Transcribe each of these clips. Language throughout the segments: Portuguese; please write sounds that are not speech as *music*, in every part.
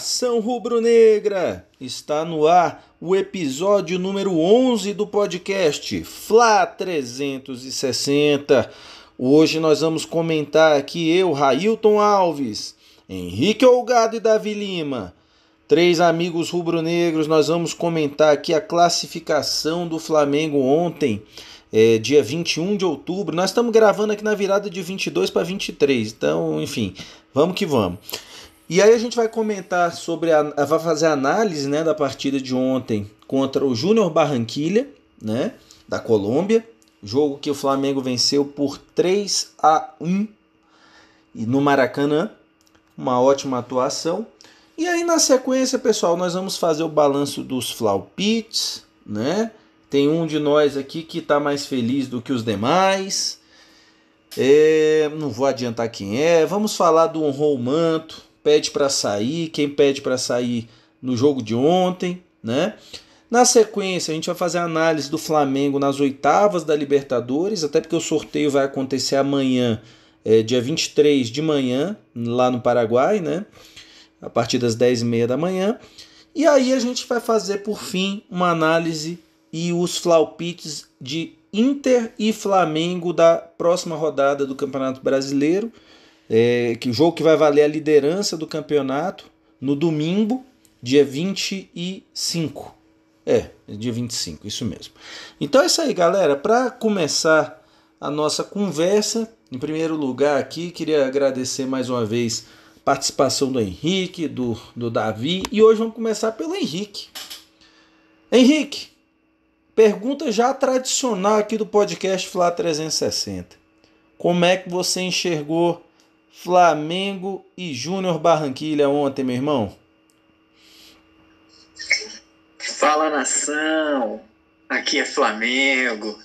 Nação rubro-negra! Está no ar o episódio número 11 do podcast Fla 360. Hoje nós vamos comentar aqui eu, Railton Alves, Henrique Olgado e Davi Lima. Três amigos rubro-negros, nós vamos comentar aqui a classificação do Flamengo ontem, é, dia 21 de outubro. Nós estamos gravando aqui na virada de 22 para 23, então, enfim, vamos que vamos. E aí a gente vai comentar sobre a, vai fazer análise, né, da partida de ontem contra o Júnior Barranquilha, né, da Colômbia, jogo que o Flamengo venceu por 3 a 1 e no Maracanã, uma ótima atuação. E aí na sequência, pessoal, nós vamos fazer o balanço dos Flaupits, né? Tem um de nós aqui que está mais feliz do que os demais. É, não vou adiantar quem é. Vamos falar do honrou manto, pede para sair, quem pede para sair no jogo de ontem, né? Na sequência, a gente vai fazer a análise do Flamengo nas oitavas da Libertadores, até porque o sorteio vai acontecer amanhã, é, dia 23 de manhã, lá no Paraguai, né? A partir das 10h30 da manhã. E aí a gente vai fazer, por fim, uma análise e os flaupites de Inter e Flamengo da próxima rodada do Campeonato Brasileiro é, que o jogo que vai valer a liderança do campeonato no domingo, dia 25. É, dia 25, isso mesmo. Então é isso aí, galera. Para começar a nossa conversa, em primeiro lugar aqui, queria agradecer mais uma vez a participação do Henrique, do, do Davi. E hoje vamos começar pelo Henrique. Henrique, pergunta já tradicional aqui do podcast Flá 360. Como é que você enxergou Flamengo e Júnior Barranquilha ontem, meu irmão? Fala nação, aqui é Flamengo.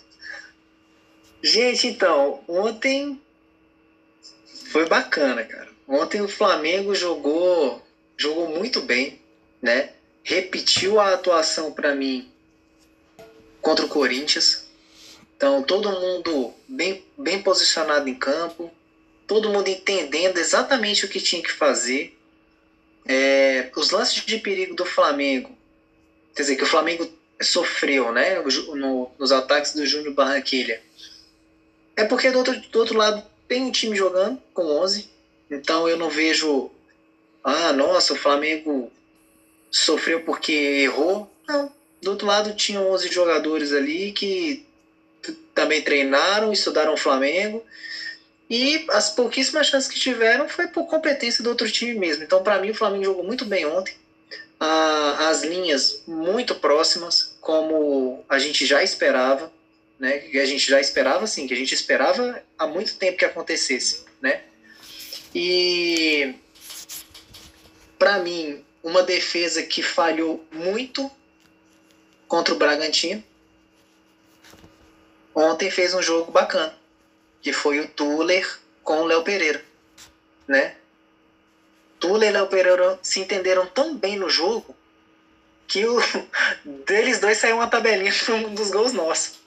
Gente, então, ontem foi bacana, cara. Ontem o Flamengo jogou, jogou muito bem, né? Repetiu a atuação para mim contra o Corinthians. Então, todo mundo bem, bem posicionado em campo, todo mundo entendendo exatamente o que tinha que fazer. É, os lances de perigo do Flamengo, quer dizer, que o Flamengo sofreu né, no, nos ataques do Júnior Barranquilha, é porque do outro, do outro lado tem um time jogando com 11, então eu não vejo, ah, nossa, o Flamengo sofreu porque errou. Não, do outro lado tinha 11 jogadores ali que também treinaram, estudaram o Flamengo e as pouquíssimas chances que tiveram foi por competência do outro time mesmo. Então, para mim, o Flamengo jogou muito bem ontem. Ah, as linhas muito próximas, como a gente já esperava, né? Que a gente já esperava, sim, que a gente esperava há muito tempo que acontecesse, né? E para mim, uma defesa que falhou muito contra o Bragantino. Ontem fez um jogo bacana que foi o Tuller com o Léo Pereira, né? Tuller e Léo Pereira se entenderam tão bem no jogo que o, *laughs* deles dois saiu uma tabelinha *laughs* dos gols nossos.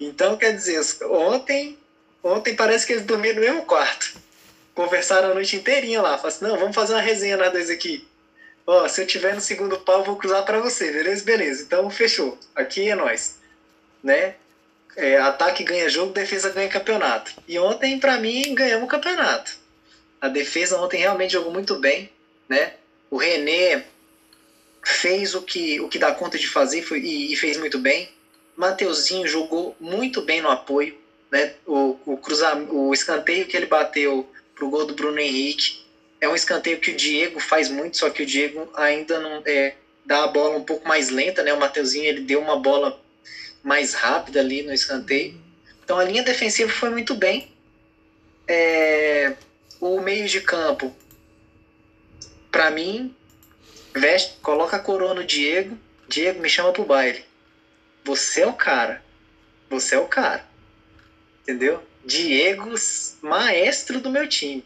Então, quer dizer, ontem, ontem parece que eles dormiram no mesmo quarto. Conversaram a noite inteirinha lá. Falaram assim, não, vamos fazer uma resenha nós dois aqui. Ó, se eu tiver no segundo pau, vou cruzar para você, beleza? Beleza. Então, fechou. Aqui é nós. Né? É, ataque ganha jogo, defesa ganha campeonato. E ontem, para mim, ganhamos o campeonato. A defesa ontem realmente jogou muito bem, né? O René fez o que, o que dá conta de fazer foi, e, e fez muito bem. Mateuzinho jogou muito bem no apoio, né? O, o, cruza, o escanteio que ele bateu pro gol do Bruno Henrique é um escanteio que o Diego faz muito, só que o Diego ainda não é, dá a bola um pouco mais lenta, né? O Mateuzinho ele deu uma bola mais rápida ali no escanteio. Então a linha defensiva foi muito bem. É, o meio de campo, para mim, veste, coloca a coroa no Diego. Diego, me chama pro baile. Você é o cara. Você é o cara. Entendeu? Diego, maestro do meu time.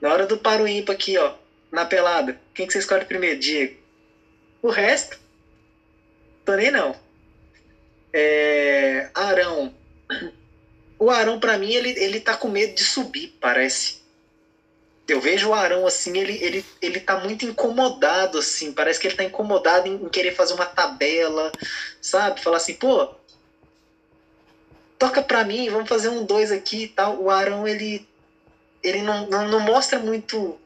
Na hora do paro ímpar aqui, ó, na pelada, quem que você escolhe primeiro? Diego. O resto, tô nem não. É, Arão. O Arão, para mim, ele, ele tá com medo de subir, parece. Eu vejo o Arão assim, ele, ele, ele tá muito incomodado, assim. Parece que ele tá incomodado em, em querer fazer uma tabela, sabe? Falar assim, pô, toca pra mim, vamos fazer um dois aqui e tal. O Arão, ele, ele não, não, não mostra muito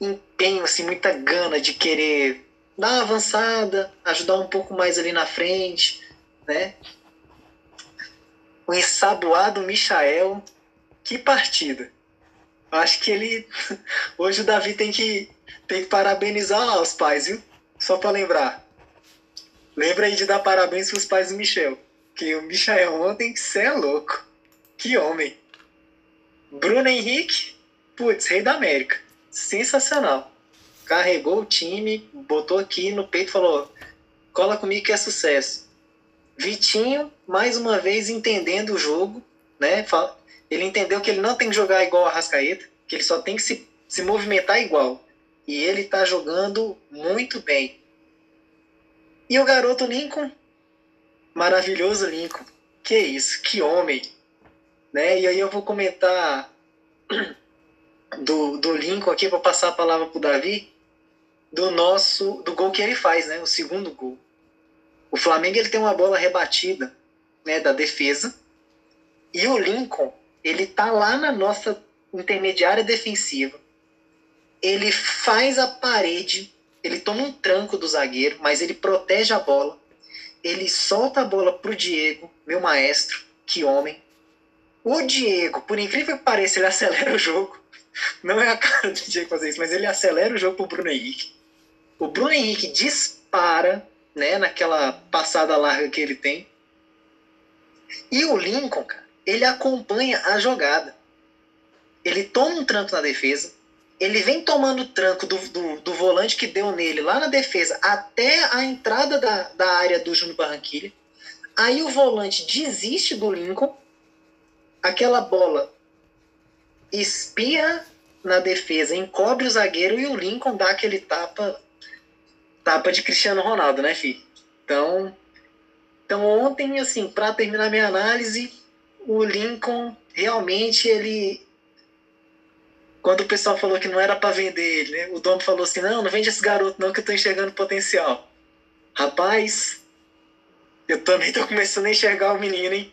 empenho, assim, muita gana de querer dar uma avançada, ajudar um pouco mais ali na frente, né? O ensaboado Michael, que partida. Acho que ele. *laughs* Hoje o Davi tem que, tem que parabenizar lá os pais, viu? Só para lembrar. Lembra aí de dar parabéns pros pais do Michel. Que o Michael ontem, cê é louco. Que homem. Bruno Henrique, putz, rei da América. Sensacional. Carregou o time, botou aqui no peito e falou: cola comigo que é sucesso. Vitinho, mais uma vez, entendendo o jogo, né? Ele entendeu que ele não tem que jogar igual a Rascaeta, que ele só tem que se, se movimentar igual. E ele tá jogando muito bem. E o garoto Lincoln, maravilhoso Lincoln. Que isso, que homem. Né? E aí eu vou comentar do, do Lincoln aqui para passar a palavra pro Davi do nosso do gol que ele faz, né? O segundo gol. O Flamengo ele tem uma bola rebatida, né, da defesa. E o Lincoln, ele tá lá na nossa intermediária defensiva. Ele faz a parede, ele toma um tranco do zagueiro, mas ele protege a bola. Ele solta a bola pro Diego, meu maestro, que homem. O Diego, por incrível que pareça, ele *laughs* acelera o jogo. Não é a cara do Diego fazer isso, mas ele acelera o jogo pro Bruno Henrique. O Bruno Henrique dispara, né, naquela passada larga que ele tem. E o Lincoln, cara, ele acompanha a jogada. Ele toma um tranco na defesa, ele vem tomando tranco do, do, do, volante que deu nele lá na defesa até a entrada da, da área do Júnior Barranquilha. Aí o volante desiste do Lincoln, aquela bola espia na defesa, encobre o zagueiro e o Lincoln dá aquele tapa tapa de Cristiano Ronaldo, né, fi? Então, então ontem, assim, para terminar minha análise, o Lincoln realmente ele quando o pessoal falou que não era para vender ele, né? O dono falou assim: "Não, não vende esse garoto não que eu tô enxergando potencial". Rapaz, eu também tô começando a enxergar o menino, hein?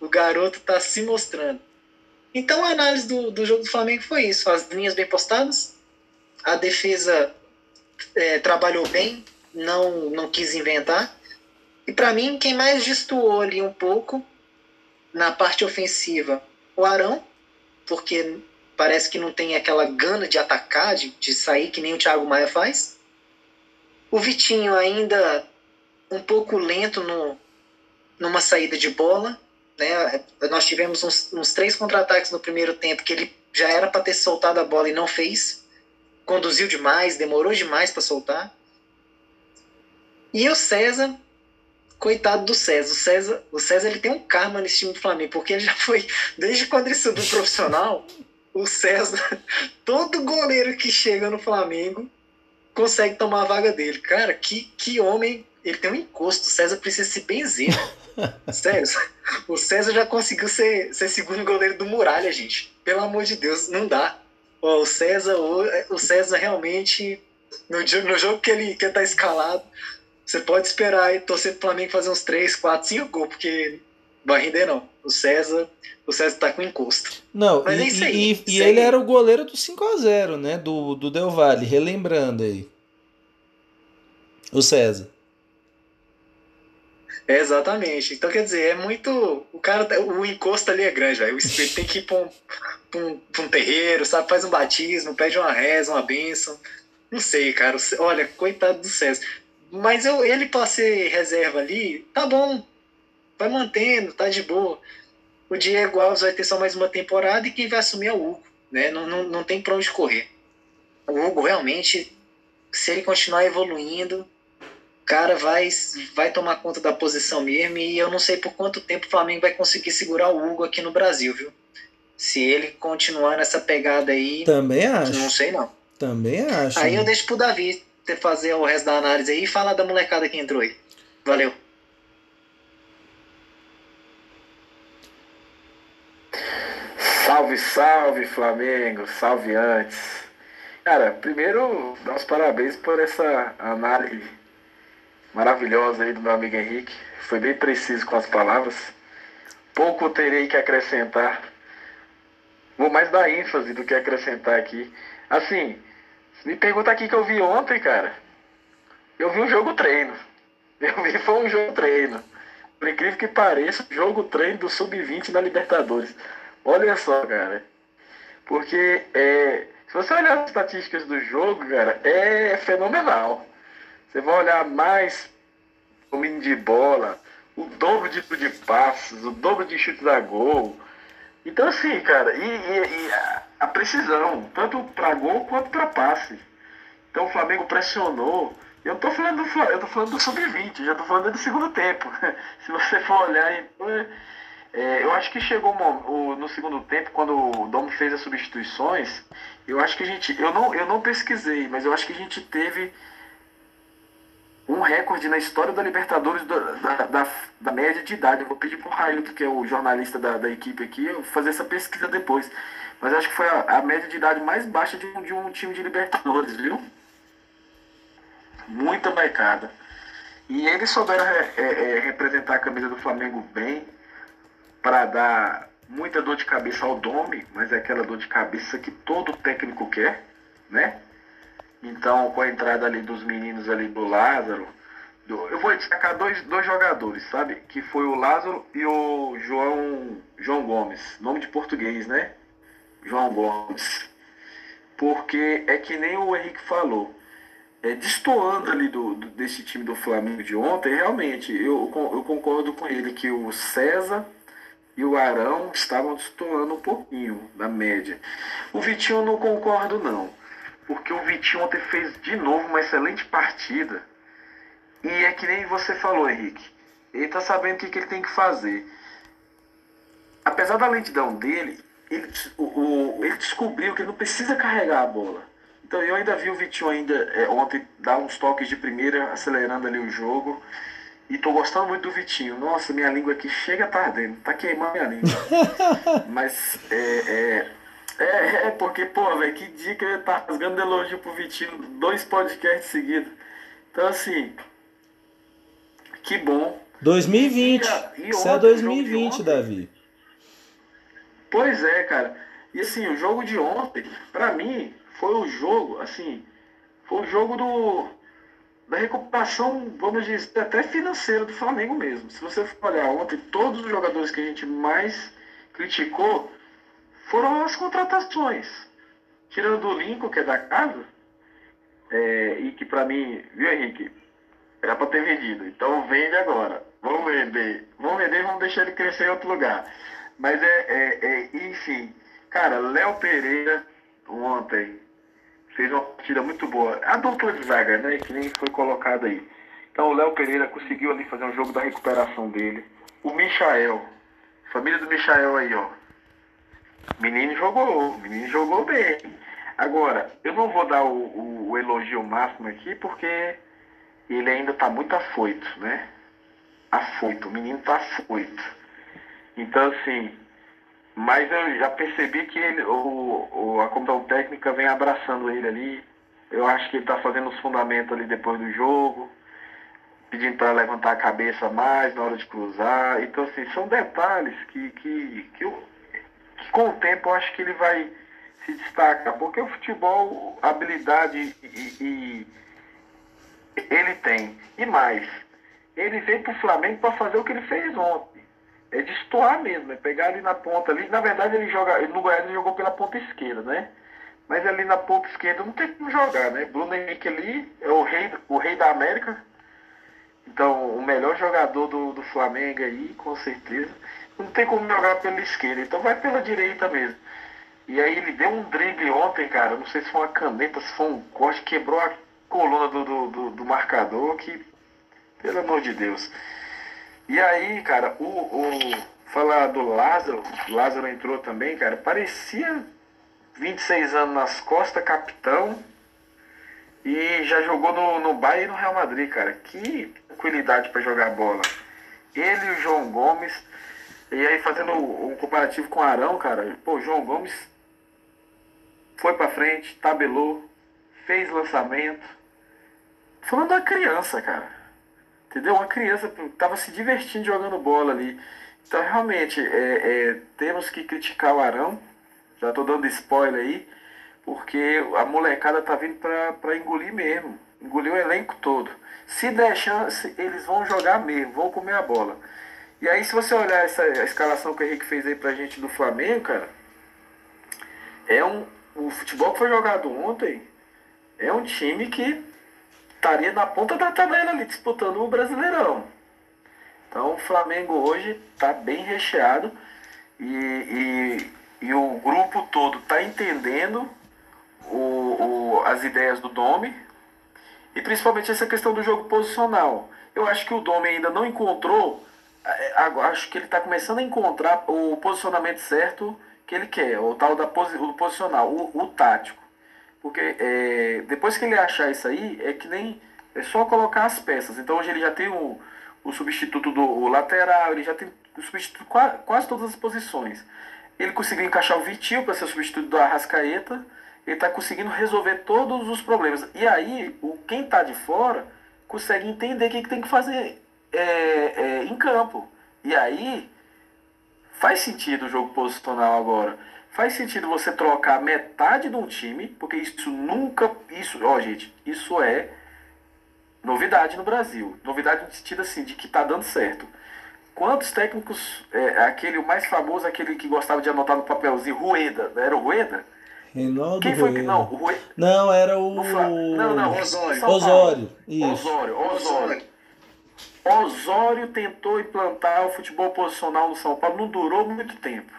O garoto tá se mostrando. Então a análise do, do jogo do Flamengo foi isso: as linhas bem postadas, a defesa é, trabalhou bem, não, não quis inventar. E para mim, quem mais destoou ali um pouco na parte ofensiva, o Arão, porque parece que não tem aquela gana de atacar, de, de sair que nem o Thiago Maia faz. O Vitinho ainda um pouco lento no, numa saída de bola. Né? Nós tivemos uns, uns três contra-ataques no primeiro tempo que ele já era para ter soltado a bola e não fez. Conduziu demais, demorou demais para soltar. E o César, coitado do César. O César, o César ele tem um karma nesse time do Flamengo, porque ele já foi, desde quando ele subiu profissional, o César, *laughs* todo goleiro que chega no Flamengo consegue tomar a vaga dele. Cara, que, que homem, ele tem um encosto. O César precisa se benzer. *laughs* Sério, o César já conseguiu ser, ser segundo goleiro do Muralha, gente. Pelo amor de Deus, não dá. O César, o, César realmente, no, no jogo que ele, que ele tá escalado, você pode esperar e torcer pro Flamengo fazer uns 3, 4, 5 gols, porque vai render não. O César, o César tá com encosto. Não, Mas e, é isso aí. E, e ele era o goleiro do 5 a 0 né? Do, do Del Valle, relembrando aí. O César. É, exatamente. Então, quer dizer, é muito. O cara, tá, o encosto ali é grande, velho. Ele tem que ir pra um, pra, um, um terreiro, sabe? Faz um batismo, pede uma reza, uma bênção. Não sei, cara. Olha, coitado do César. Mas eu, ele, pra ser reserva ali, tá bom. Vai mantendo, tá de boa. O Diego Alves vai ter só mais uma temporada e quem vai assumir é o Hugo. Né? Não, não, não tem pra onde correr. O Hugo realmente, se ele continuar evoluindo, cara vai, vai tomar conta da posição mesmo e eu não sei por quanto tempo o Flamengo vai conseguir segurar o Hugo aqui no Brasil, viu? Se ele continuar nessa pegada aí. Também acho. Não sei não. Também acho. Aí eu deixo pro Davi fazer o resto da análise aí e falar da molecada que entrou aí. Valeu. Salve, salve Flamengo, salve antes. Cara, primeiro, dar os parabéns por essa análise maravilhosa aí do meu amigo Henrique. Foi bem preciso com as palavras. Pouco terei que acrescentar. Vou mais dar ênfase do que acrescentar aqui. Assim, me pergunta aqui que eu vi ontem, cara. Eu vi um jogo treino. *laughs* Eu vi foi um jogo treino. Por incrível que pareça, jogo treino do Sub-20 na Libertadores. Olha só, cara. Porque é, se você olhar as estatísticas do jogo, cara, é fenomenal. Você vai olhar mais domínio de bola, o dobro de, de passos, o dobro de chutes a gol. Então, assim, cara, e, e, e a, precisão, tanto para gol quanto para passe. Então, o Flamengo pressionou. Eu não tô falando do, eu falando do sub-20, já tô falando do segundo tempo. *laughs* Se você for olhar, então, é, eu acho que chegou no segundo tempo, quando o Dom fez as substituições, eu acho que a gente. Eu não, eu não pesquisei, mas eu acho que a gente teve um recorde na história da Libertadores da, da, da, da média de idade. Eu vou pedir pro Railton, que é o jornalista da, da equipe aqui, fazer essa pesquisa depois. Mas acho que foi a, a média de idade mais baixa de um, de um time de Libertadores, viu? Muita marcada. E eles souberam é, é, representar a camisa do Flamengo bem, para dar muita dor de cabeça ao Domi, mas é aquela dor de cabeça que todo técnico quer, né? Então, com a entrada ali dos meninos ali do Lázaro, do, eu vou destacar dois, dois jogadores, sabe? Que foi o Lázaro e o João, João Gomes, nome de português, né? João Gomes. Porque é que nem o Henrique falou, é, destoando ali do, do, desse time do Flamengo de ontem, realmente, eu, eu concordo com ele que o César e o Arão estavam destoando um pouquinho da média. O Vitinho não concordo não porque o Vitinho ontem fez de novo uma excelente partida. E é que nem você falou, Henrique. Ele tá sabendo o que, que ele tem que fazer. Apesar da lentidão dele, ele, o, o, ele descobriu que ele não precisa carregar a bola. Então eu ainda vi o Vitinho ainda é, ontem dar uns toques de primeira, acelerando ali o jogo. E tô gostando muito do Vitinho. Nossa, minha língua aqui chega tardendo, tá queimando minha língua. *laughs* Mas é, é é, é, porque, pô, velho, que estar tá rasgando elogio pro Vitinho, dois podcasts seguidos. Então, assim, que bom. 2020. E, Isso é 2020, Davi. Pois é, cara. E assim, o jogo de ontem, pra mim, foi o jogo, assim, foi o jogo do da recuperação, vamos dizer, até financeira do Flamengo mesmo. Se você for olhar ontem, todos os jogadores que a gente mais criticou foram as contratações. Tirando o Lincoln, que é da casa, é, e que para mim, viu Henrique, era para ter vendido. Então vende agora. Vamos vender. Vamos vender e vamos deixar ele crescer em outro lugar. Mas é, é, é enfim. Cara, Léo Pereira ontem fez uma partida muito boa. A dupla de zaga, né? Que nem foi colocado aí. Então o Léo Pereira conseguiu ali fazer um jogo da recuperação dele. O Michael, família do Michael aí, ó. Menino jogou, menino jogou bem. Agora, eu não vou dar o, o, o elogio máximo aqui porque ele ainda está muito afoito, né? Afoito, o menino está afoito. Então, assim, mas eu já percebi que ele, o, o, a comissão técnica vem abraçando ele ali. Eu acho que ele está fazendo os fundamentos ali depois do jogo, pedindo para levantar a cabeça mais na hora de cruzar. Então, assim, são detalhes que, que, que eu, que com o tempo eu acho que ele vai se destacar, porque o futebol, habilidade e, e ele tem. E mais, ele veio para o Flamengo para fazer o que ele fez ontem. É destoar mesmo, é pegar ali na ponta ali. Na verdade, ele joga. no Goiás ele jogou pela ponta esquerda, né? Mas ali na ponta esquerda não tem como jogar, né? Bruno Henrique ali é o rei, o rei da América. Então, o melhor jogador do, do Flamengo aí, com certeza não tem como jogar pela esquerda, então vai pela direita mesmo. E aí ele deu um drible ontem, cara, não sei se foi uma caneta, se foi um corte, quebrou a coluna do, do, do, do marcador, que, pelo amor de Deus. E aí, cara, o, o falar do Lázaro, Lázaro entrou também, cara, parecia 26 anos nas costas, capitão, e já jogou no, no Bayern e no Real Madrid, cara. Que tranquilidade para jogar bola. Ele e o João Gomes E aí, fazendo um comparativo com o Arão, cara, pô, João Gomes foi pra frente, tabelou, fez lançamento. Falando da criança, cara. Entendeu? Uma criança tava se divertindo jogando bola ali. Então, realmente, é, é, temos que criticar o Arão. Já tô dando spoiler aí. Porque a molecada tá vindo pra, pra engolir mesmo. Engolir o elenco todo. Se der chance, eles vão jogar mesmo, vão comer a bola. E aí, se você olhar essa escalação que o Henrique fez aí pra gente do Flamengo, cara, é um. O futebol que foi jogado ontem é um time que estaria na ponta da tabela ali disputando o Brasileirão. Então o Flamengo hoje está bem recheado e, e, e, o grupo todo está entendendo o, o, as ideias do Domi e principalmente essa questão do jogo posicional. Eu acho que o Domi ainda não encontrou, acho que ele está começando a encontrar o posicionamento certo que ele quer, o tal da posi, o posicional, o, o tático. Porque é, depois que ele achar isso aí, é que nem. É só colocar as peças. Então hoje ele já tem o, o substituto do lateral, ele já tem o substituto quase, quase todas as posições. Ele conseguiu encaixar o Vitinho para ser o substituto do Arrascaeta. Ele está conseguindo resolver todos os problemas. E aí, o, quem está de fora consegue entender o que, que tem que fazer é, é, em campo. E aí, faz sentido o jogo posicional agora. Faz sentido você trocar metade de um time, porque isso nunca. Isso, ó, gente, isso é novidade no Brasil. Novidade no sentido assim, de que tá dando certo. Quantos técnicos, é, aquele o mais famoso, aquele que gostava de anotar no papelzinho, Rueda, era o Rueda? Reinaldo Quem foi que não? O Rueda. Não, era o. Não, não, Osório. Osório. Isso. Osório, Osório. Osório tentou implantar o futebol posicional no São Paulo, não durou muito tempo.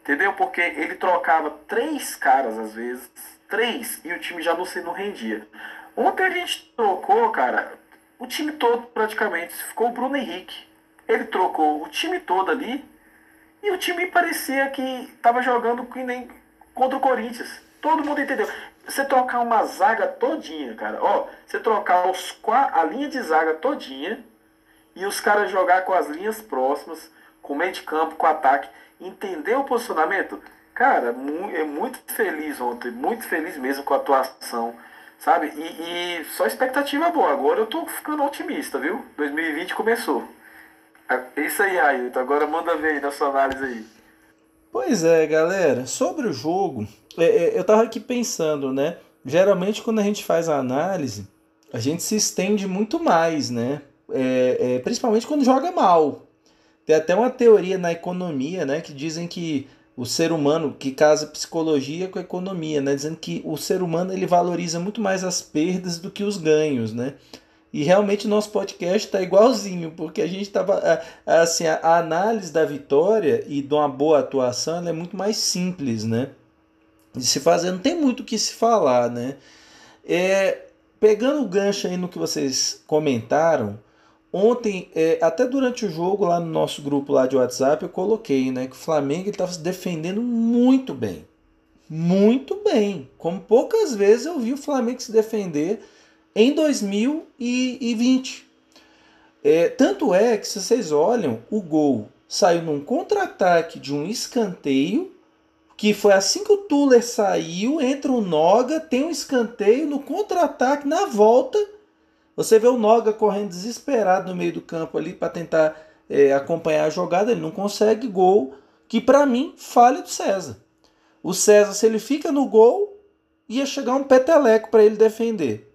Entendeu? Porque ele trocava três caras às vezes, três, e o time já não, se, não rendia. Ontem a gente trocou, cara, o time todo praticamente. Ficou o Bruno Henrique. Ele trocou o time todo ali e o time parecia que estava jogando que nem contra o Corinthians. Todo mundo entendeu. Você trocar uma zaga todinha, cara. Ó, você trocar os, a linha de zaga todinha e os caras jogar com as linhas próximas, com meio de campo, com ataque entender o posicionamento, cara, é muito feliz ontem, muito feliz mesmo com a atuação, sabe? E, e só expectativa boa. Agora eu tô ficando otimista, viu? 2020 começou. É isso aí, Railton. Agora manda ver aí na sua análise aí. Pois é, galera. Sobre o jogo, é, é, eu tava aqui pensando, né? Geralmente quando a gente faz a análise, a gente se estende muito mais, né? É, é, principalmente quando joga mal. Tem até uma teoria na economia, né, que dizem que o ser humano que casa psicologia com economia, né, dizendo que o ser humano ele valoriza muito mais as perdas do que os ganhos, né? E realmente nosso podcast está igualzinho, porque a gente estava assim a análise da vitória e de uma boa atuação é muito mais simples, né? De se fazer, não tem muito o que se falar, né? É, pegando o gancho aí no que vocês comentaram, Ontem, é, até durante o jogo, lá no nosso grupo lá de WhatsApp, eu coloquei né, que o Flamengo estava se defendendo muito bem. Muito bem. Como poucas vezes eu vi o Flamengo se defender em 2020. É, tanto é que, se vocês olham, o gol saiu num contra-ataque de um escanteio, que foi assim que o Tuller saiu, entra o Noga, tem um escanteio no contra-ataque, na volta você vê o Noga correndo desesperado no meio do campo ali para tentar é, acompanhar a jogada, ele não consegue gol, que para mim falha do César. O César, se ele fica no gol, ia chegar um peteleco para ele defender.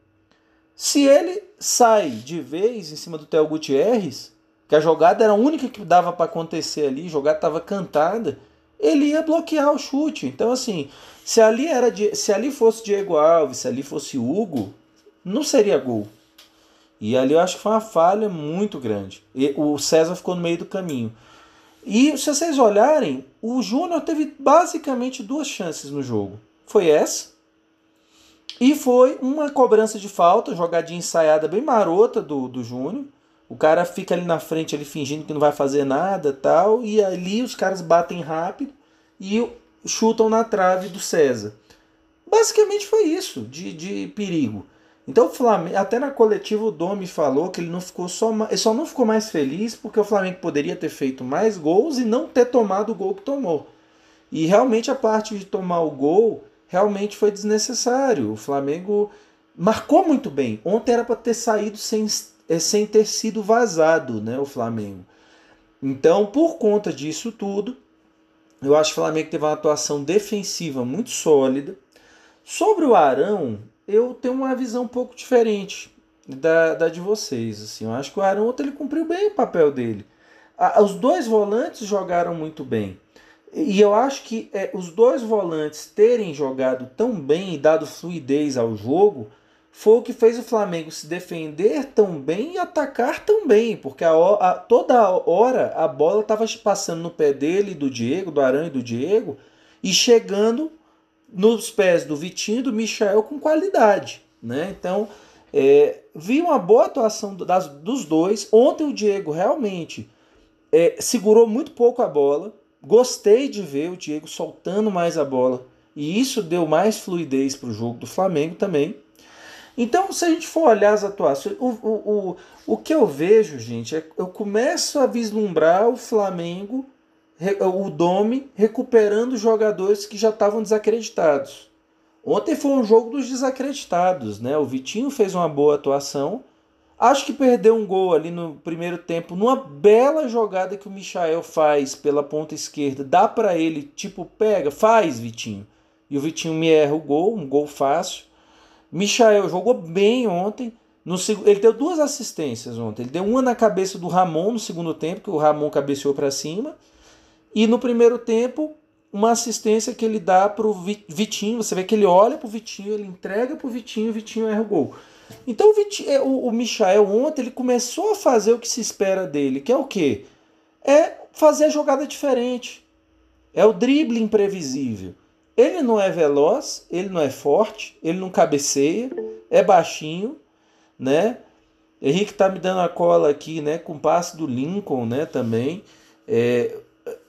Se ele sai de vez em cima do Theo Gutierrez, que a jogada era a única que dava para acontecer ali, a jogada estava cantada, ele ia bloquear o chute. Então assim, se ali era se ali fosse Diego Alves, se ali fosse Hugo, não seria gol. E ali eu acho que foi uma falha muito grande. E o César ficou no meio do caminho. E se vocês olharem, o Júnior teve basicamente duas chances no jogo. Foi essa. E foi uma cobrança de falta, jogadinha ensaiada bem marota do, do Júnior. O cara fica ali na frente, ali fingindo que não vai fazer nada tal. E ali os caras batem rápido e chutam na trave do César. Basicamente foi isso de, de perigo. Então Flamengo, até na coletiva o Domi falou que ele não ficou só, ele só não ficou mais feliz porque o Flamengo poderia ter feito mais gols e não ter tomado o gol que tomou. E realmente a parte de tomar o gol realmente foi desnecessário. O Flamengo marcou muito bem. Ontem era para ter saído sem, é, sem ter sido vazado, né, o Flamengo. Então, por conta disso tudo, eu acho que o Flamengo teve uma atuação defensiva muito sólida. Sobre o Arão, eu tenho uma visão um pouco diferente da, da de vocês. Assim. Eu acho que o Arão ele cumpriu bem o papel dele. os dois volantes jogaram muito bem. E eu acho que é, os dois volantes terem jogado tão bem e dado fluidez ao jogo foi o que fez o Flamengo se defender tão bem e atacar tão bem, porque a, a, toda hora a bola estava passando no pé dele, do Diego, do Arão e do Diego, e chegando nos pés do Vitinho e do Michel com qualidade. Né? Então, é, vi uma boa atuação das, dos dois. Ontem o Diego realmente é, segurou muito pouco a bola. Gostei de ver o Diego soltando mais a bola. E isso deu mais fluidez para o jogo do Flamengo também. Então, se a gente for olhar as atuações, o, o, o, o que eu vejo, gente, é eu começo a vislumbrar o Flamengo, o Dome, recuperando jogadores que já estavam desacreditados. Ontem foi um jogo dos desacreditados, né? O Vitinho fez uma boa atuação. Acho que perdeu um gol ali no primeiro tempo, numa bela jogada que o Michael faz pela ponta esquerda. Dá para ele, tipo, pega, faz, Vitinho. E o Vitinho me erra o gol, um gol fácil. Michael jogou bem ontem. No, ele deu duas assistências ontem. Ele deu uma na cabeça do Ramon no segundo tempo, que o Ramon cabeceou para cima. E no primeiro tempo, uma assistência que ele dá para o Vitinho. Você vê que ele olha para o Vitinho, ele entrega para o Vitinho, o Vitinho erra o gol. Então o, Vitinho, é, o, o Michael ontem ele começou a fazer o que se espera dele, que é o quê? É fazer a jogada diferente. É o drible imprevisível. Ele não é veloz, ele não é forte, ele não cabeceia, é baixinho, né? Henrique tá me dando a cola aqui, né? Com o passe do Lincoln, né? Também. É,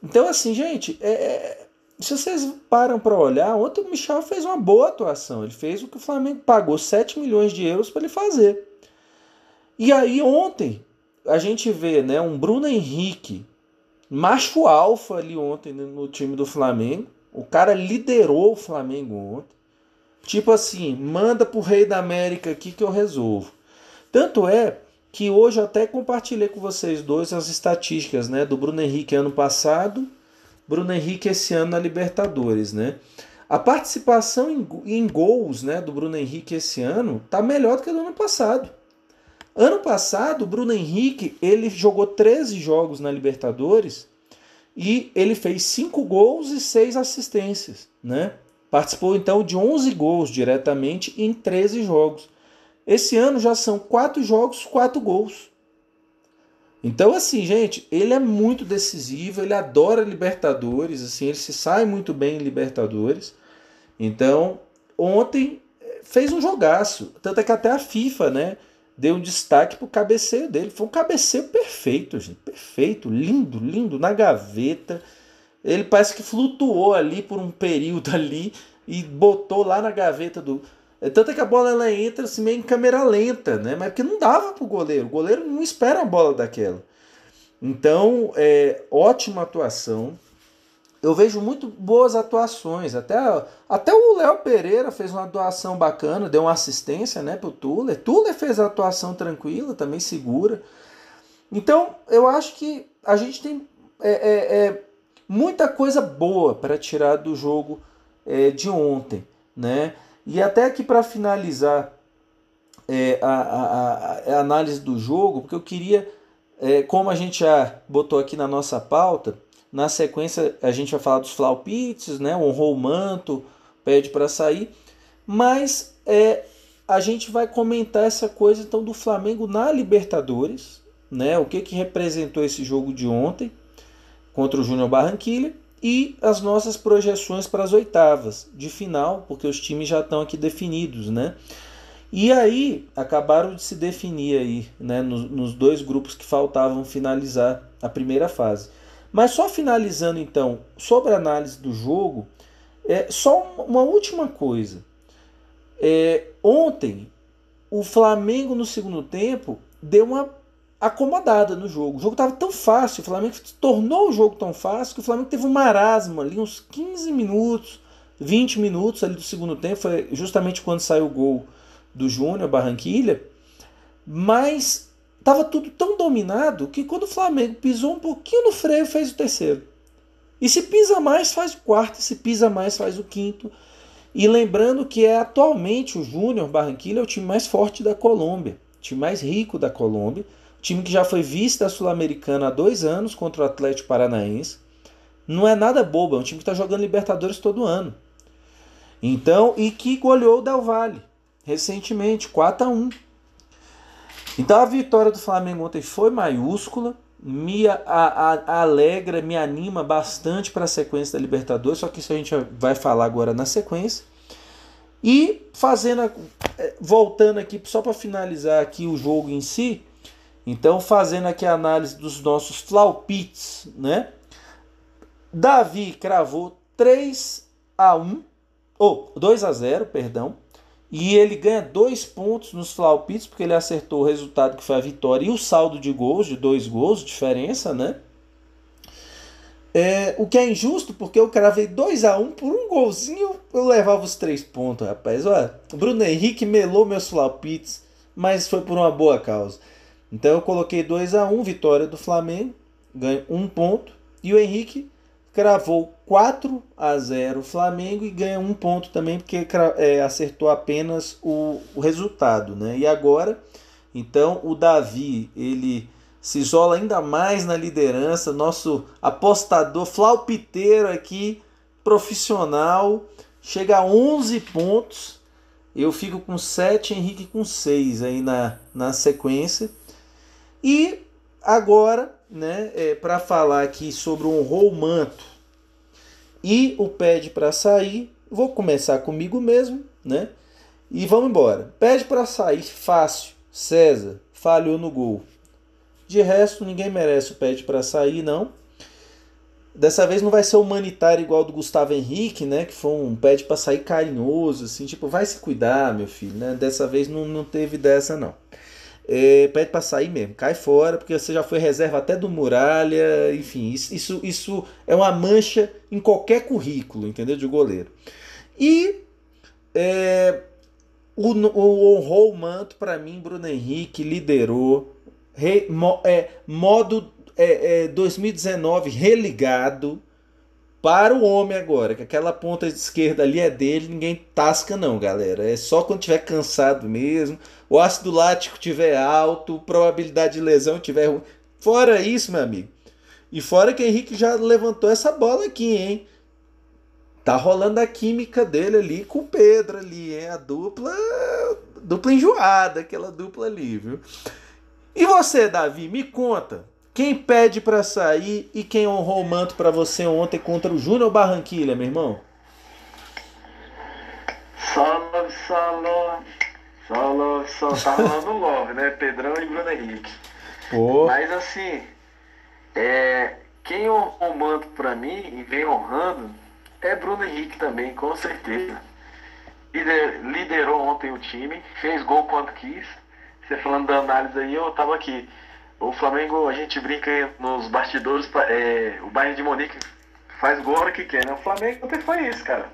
então, assim, gente, é, é se vocês param para olhar, ontem o Michel fez uma boa atuação. Ele fez o que o Flamengo pagou 7 milhões de euros para ele fazer. E aí, ontem, a gente vê né, um Bruno Henrique, macho alfa ali ontem no time do Flamengo o cara liderou o Flamengo ontem. Tipo assim, manda pro Rei da América aqui que eu resolvo. Tanto é que hoje eu até compartilhei com vocês dois as estatísticas, né, do Bruno Henrique ano passado, Bruno Henrique esse ano na Libertadores, né? A participação em, em gols, né, do Bruno Henrique esse ano tá melhor do que do ano passado. Ano passado, o Bruno Henrique, ele jogou 13 jogos na Libertadores e ele fez 5 gols e 6 assistências, né? Participou então de 11 gols diretamente em 13 jogos. Esse ano já são 4 jogos, 4 gols. Então assim, gente, ele é muito decisivo, ele adora Libertadores, assim, ele se sai muito bem em Libertadores. Então, ontem eh, fez um jogaço, tanto é que até a FIFA, né, deu um destaque pro cabeceio dele. Foi um cabeceio perfeito, gente. Perfeito, lindo, lindo, na gaveta. Ele parece que flutuou ali por um período *laughs* ali e botou lá na gaveta do. É, tanto é que a bola ela entra assim meio em câmera lenta, né? Mas porque não dava pro goleiro. O goleiro não espera a bola daquela. Então, é, ótima atuação eu vejo muito boas atuações. Até, até o Léo Pereira fez uma atuação bacana, deu uma assistência né, para o Tuller. Tuller fez a atuação tranquila, também segura. Então, eu acho que a gente tem é, é, é muita coisa boa para tirar do jogo é, de ontem. Né? E até aqui para finalizar é, a, a, a, análise do jogo, porque eu queria, é, como a gente já botou aqui na nossa pauta, na sequência, a gente vai falar dos flaupites, né? honrou o manto, pede para sair. Mas é, a gente vai comentar essa coisa então do Flamengo na Libertadores, né? O que, que representou esse jogo de ontem contra o Júnior Barranquilha e as nossas projeções para as oitavas de final, porque os times já estão aqui definidos, né? E aí acabaram de se definir aí, né, nos, nos dois grupos que faltavam finalizar a primeira fase. Mas só finalizando então sobre a análise do jogo, é só uma última coisa. É, ontem o Flamengo no segundo tempo deu uma acomodada no jogo. O jogo estava tão fácil, o Flamengo tornou o jogo tão fácil que o Flamengo teve um marasmo ali, uns 15 minutos, 20 minutos ali do segundo tempo, foi justamente quando saiu o gol do Júnior Barranquilha. Mas estava tudo tão dominado que quando o Flamengo pisou um pouquinho no freio, fez o terceiro. E se pisa mais, faz o quarto, e se pisa mais, faz o quinto. E lembrando que é atualmente o Júnior Barranquilla é o time mais forte da Colômbia, o time mais rico da Colômbia, time que já foi vice da Sul-Americana há dois anos contra o Atlético Paranaense. Não é nada bobo, é um time que está jogando Libertadores todo ano. Então, e que goleou o Del Valle recentemente, 4 a 1 Então a vitória do Flamengo ontem foi maiúscula me a, a, alegra, me anima bastante para a sequência da Libertadores, só que isso a gente vai falar agora na sequência. E fazendo, é, voltando aqui só para finalizar aqui o jogo em si, então fazendo aqui a análise dos nossos flaupits, né? Davi cravou 3 a 1 ou oh, 2 a 0, perdão. E ele ganha dois pontos nos flaupits, porque ele acertou o resultado que foi a vitória e o saldo de gols, de dois gols, diferença, né? É, o que é injusto, porque eu cravei 2 a 1 um, por um golzinho, eu levava os três pontos, rapaz. Olha, Bruno Henrique melou meus flaupits, mas foi por uma boa causa. Então eu coloquei 2 a 1 um, vitória do Flamengo, ganho um ponto, e o Henrique cravou 4 a 0 Flamengo e ganha um ponto também porque é, acertou apenas o, o resultado, né? E agora, então o Davi ele se isola ainda mais na liderança, nosso apostador flaupiteiro aqui, profissional, chega a 11 pontos. Eu fico com 7, Henrique com 6 aí na, na sequência. E agora né, é, para falar aqui sobre um manto e o pede para sair. Vou começar comigo mesmo, né? E vamos embora. Pede para sair fácil. César falhou no gol. De resto, ninguém merece o pede para sair, não. Dessa vez não vai ser humanitário igual do Gustavo Henrique, né? Que foi um pede para sair carinhoso, assim, tipo, vai se cuidar, meu filho, né? Dessa vez não, não teve dessa, não é, pede para sair mesmo, cai fora, porque você já foi reserva até do Muralha, enfim, isso, isso, isso é uma mancha em qualquer currículo, entendeu? De goleiro. E é, o, honrou o manto para mim, Bruno Henrique liderou, re, mo, é, modo é, é, 2019 religado para o homem agora, que aquela ponta de esquerda ali é dele, ninguém tasca não, galera. É só quando tiver cansado mesmo, o ácido lático tiver alto, probabilidade de lesão tiver ruim. Fora isso, meu amigo. E fora que o Henrique já levantou essa bola aqui, hein? Tá rolando a química dele ali com o Pedro ali, hein? A dupla, dupla enjoada, aquela dupla ali, viu? E você, Davi, me conta. Quem pede para sair e quem honrou o manto para você ontem contra o Júnior Barranquilha, meu irmão? Salve, salve, salve, só tá rolando love, né? Pedrão e Bruno Henrique. Pô. Mas assim, é, quem honrou o manto para mim e vem honrando é Bruno Henrique também, com certeza. Lider, liderou ontem o time, fez gol quanto quis. Você falando da análise aí, eu tava aqui. O Flamengo, a gente brinca nos bastidores, é, o Bayern de Munique faz gol a hora que quer, né? O Flamengo até foi isso, cara.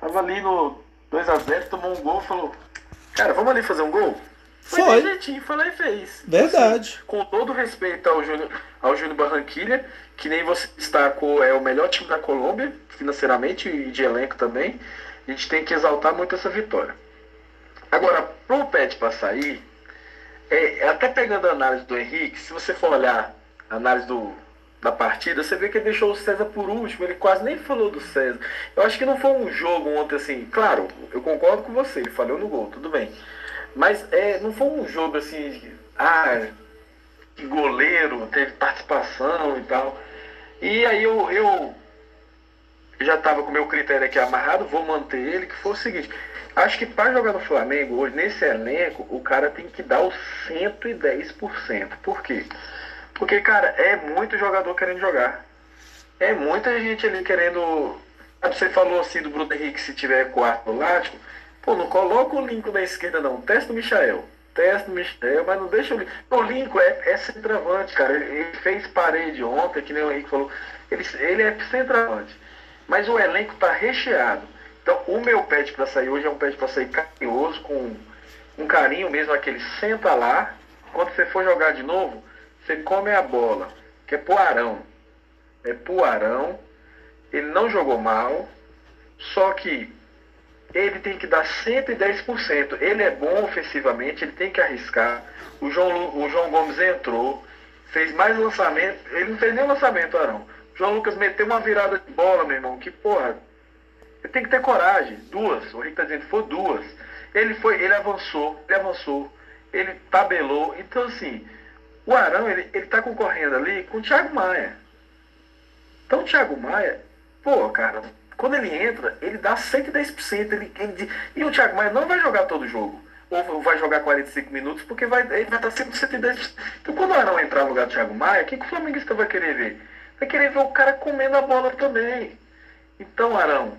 Tava ali no 2x0, tomou um gol falou, cara, vamos ali fazer um gol? Foi. Foi jeitinho, foi lá e fez. Verdade. Assim, com todo respeito ao Júnior, ao Júnior Barranquilha, que nem você destacou, é o melhor time da Colômbia, financeiramente e de elenco também. A gente tem que exaltar muito essa vitória. Agora, pro Pet para sair, é, é, até pegando a análise do Henrique, se você for olhar a análise do, da partida, você vê que ele deixou o César por último, ele quase nem falou do César. Eu acho que não foi um jogo ontem assim, claro, eu concordo com você, ele falhou no gol, tudo bem. Mas é, não foi um jogo assim, ah, que goleiro, teve participação e tal. E aí eu, eu já estava com o meu critério aqui amarrado, vou manter ele, que foi o seguinte, Acho que para jogar no Flamengo hoje, nesse elenco, o cara tem que dar os 110%. Por quê? Porque, cara, é muito jogador querendo jogar. É muita gente ali querendo. Você falou assim do Bruno Henrique se tiver quarto lático. Pô, não coloca o Lincoln na esquerda, não. Testa o Michael. Testa o Michael, mas não deixa o Lincoln. O Lincoln é, é centroavante, cara. Ele, ele, fez parede ontem, que nem o Henrique falou. Ele, ele é centroavante. Mas o elenco tá recheado. Então, o meu pet para sair hoje é um pet para sair carinhoso, com um carinho mesmo, aquele senta lá. Quando você for jogar de novo, você come a bola, que é Poarão. É Poarão. Ele não jogou mal, só que ele tem que dar 110%. Ele é bom ofensivamente, ele tem que arriscar. O João, o João Gomes entrou, fez mais lançamento. Ele não fez nem lançamento, Arão. O João Lucas meteu uma virada de bola, meu irmão. Que porra. Tem que ter coragem. Duas. O Rick tá dizendo que foi duas. Ele foi, ele avançou, ele avançou, ele tabelou. Então, assim, o Arão, ele, ele tá concorrendo ali com o Thiago Maia. Então, o Thiago Maia, pô, cara, quando ele entra, ele dá 110%. Ele, ele, e o Thiago Maia não vai jogar todo o jogo. Ou vai jogar 45 minutos, porque vai, ele vai estar sempre 110%. Então, quando o Arão entrar no lugar do Thiago Maia, o que, que o Flamenguista vai querer ver? Vai querer ver o cara comendo a bola também. Então, Arão,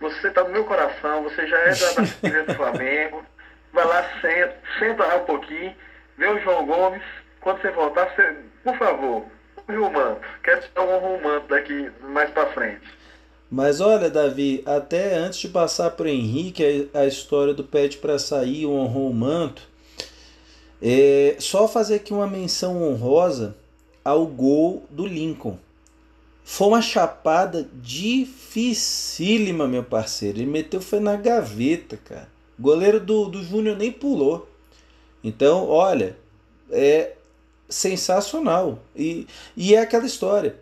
você está no meu coração, você já é da, da do Flamengo. Vai lá, senta, senta lá um pouquinho, vê o João Gomes. Quando você voltar, você, por favor, o manto. Quero te dar um manto daqui mais para frente. Mas olha, Davi, até antes de passar para o Henrique a, a, história do pede para sair, o honrou o manto, é só fazer aqui uma menção honrosa ao gol do Lincoln. Foi uma chapada dificílima, meu parceiro. Ele meteu foi na gaveta, cara. O goleiro do, do Júnior nem pulou. Então, olha, é sensacional. E, e é aquela história.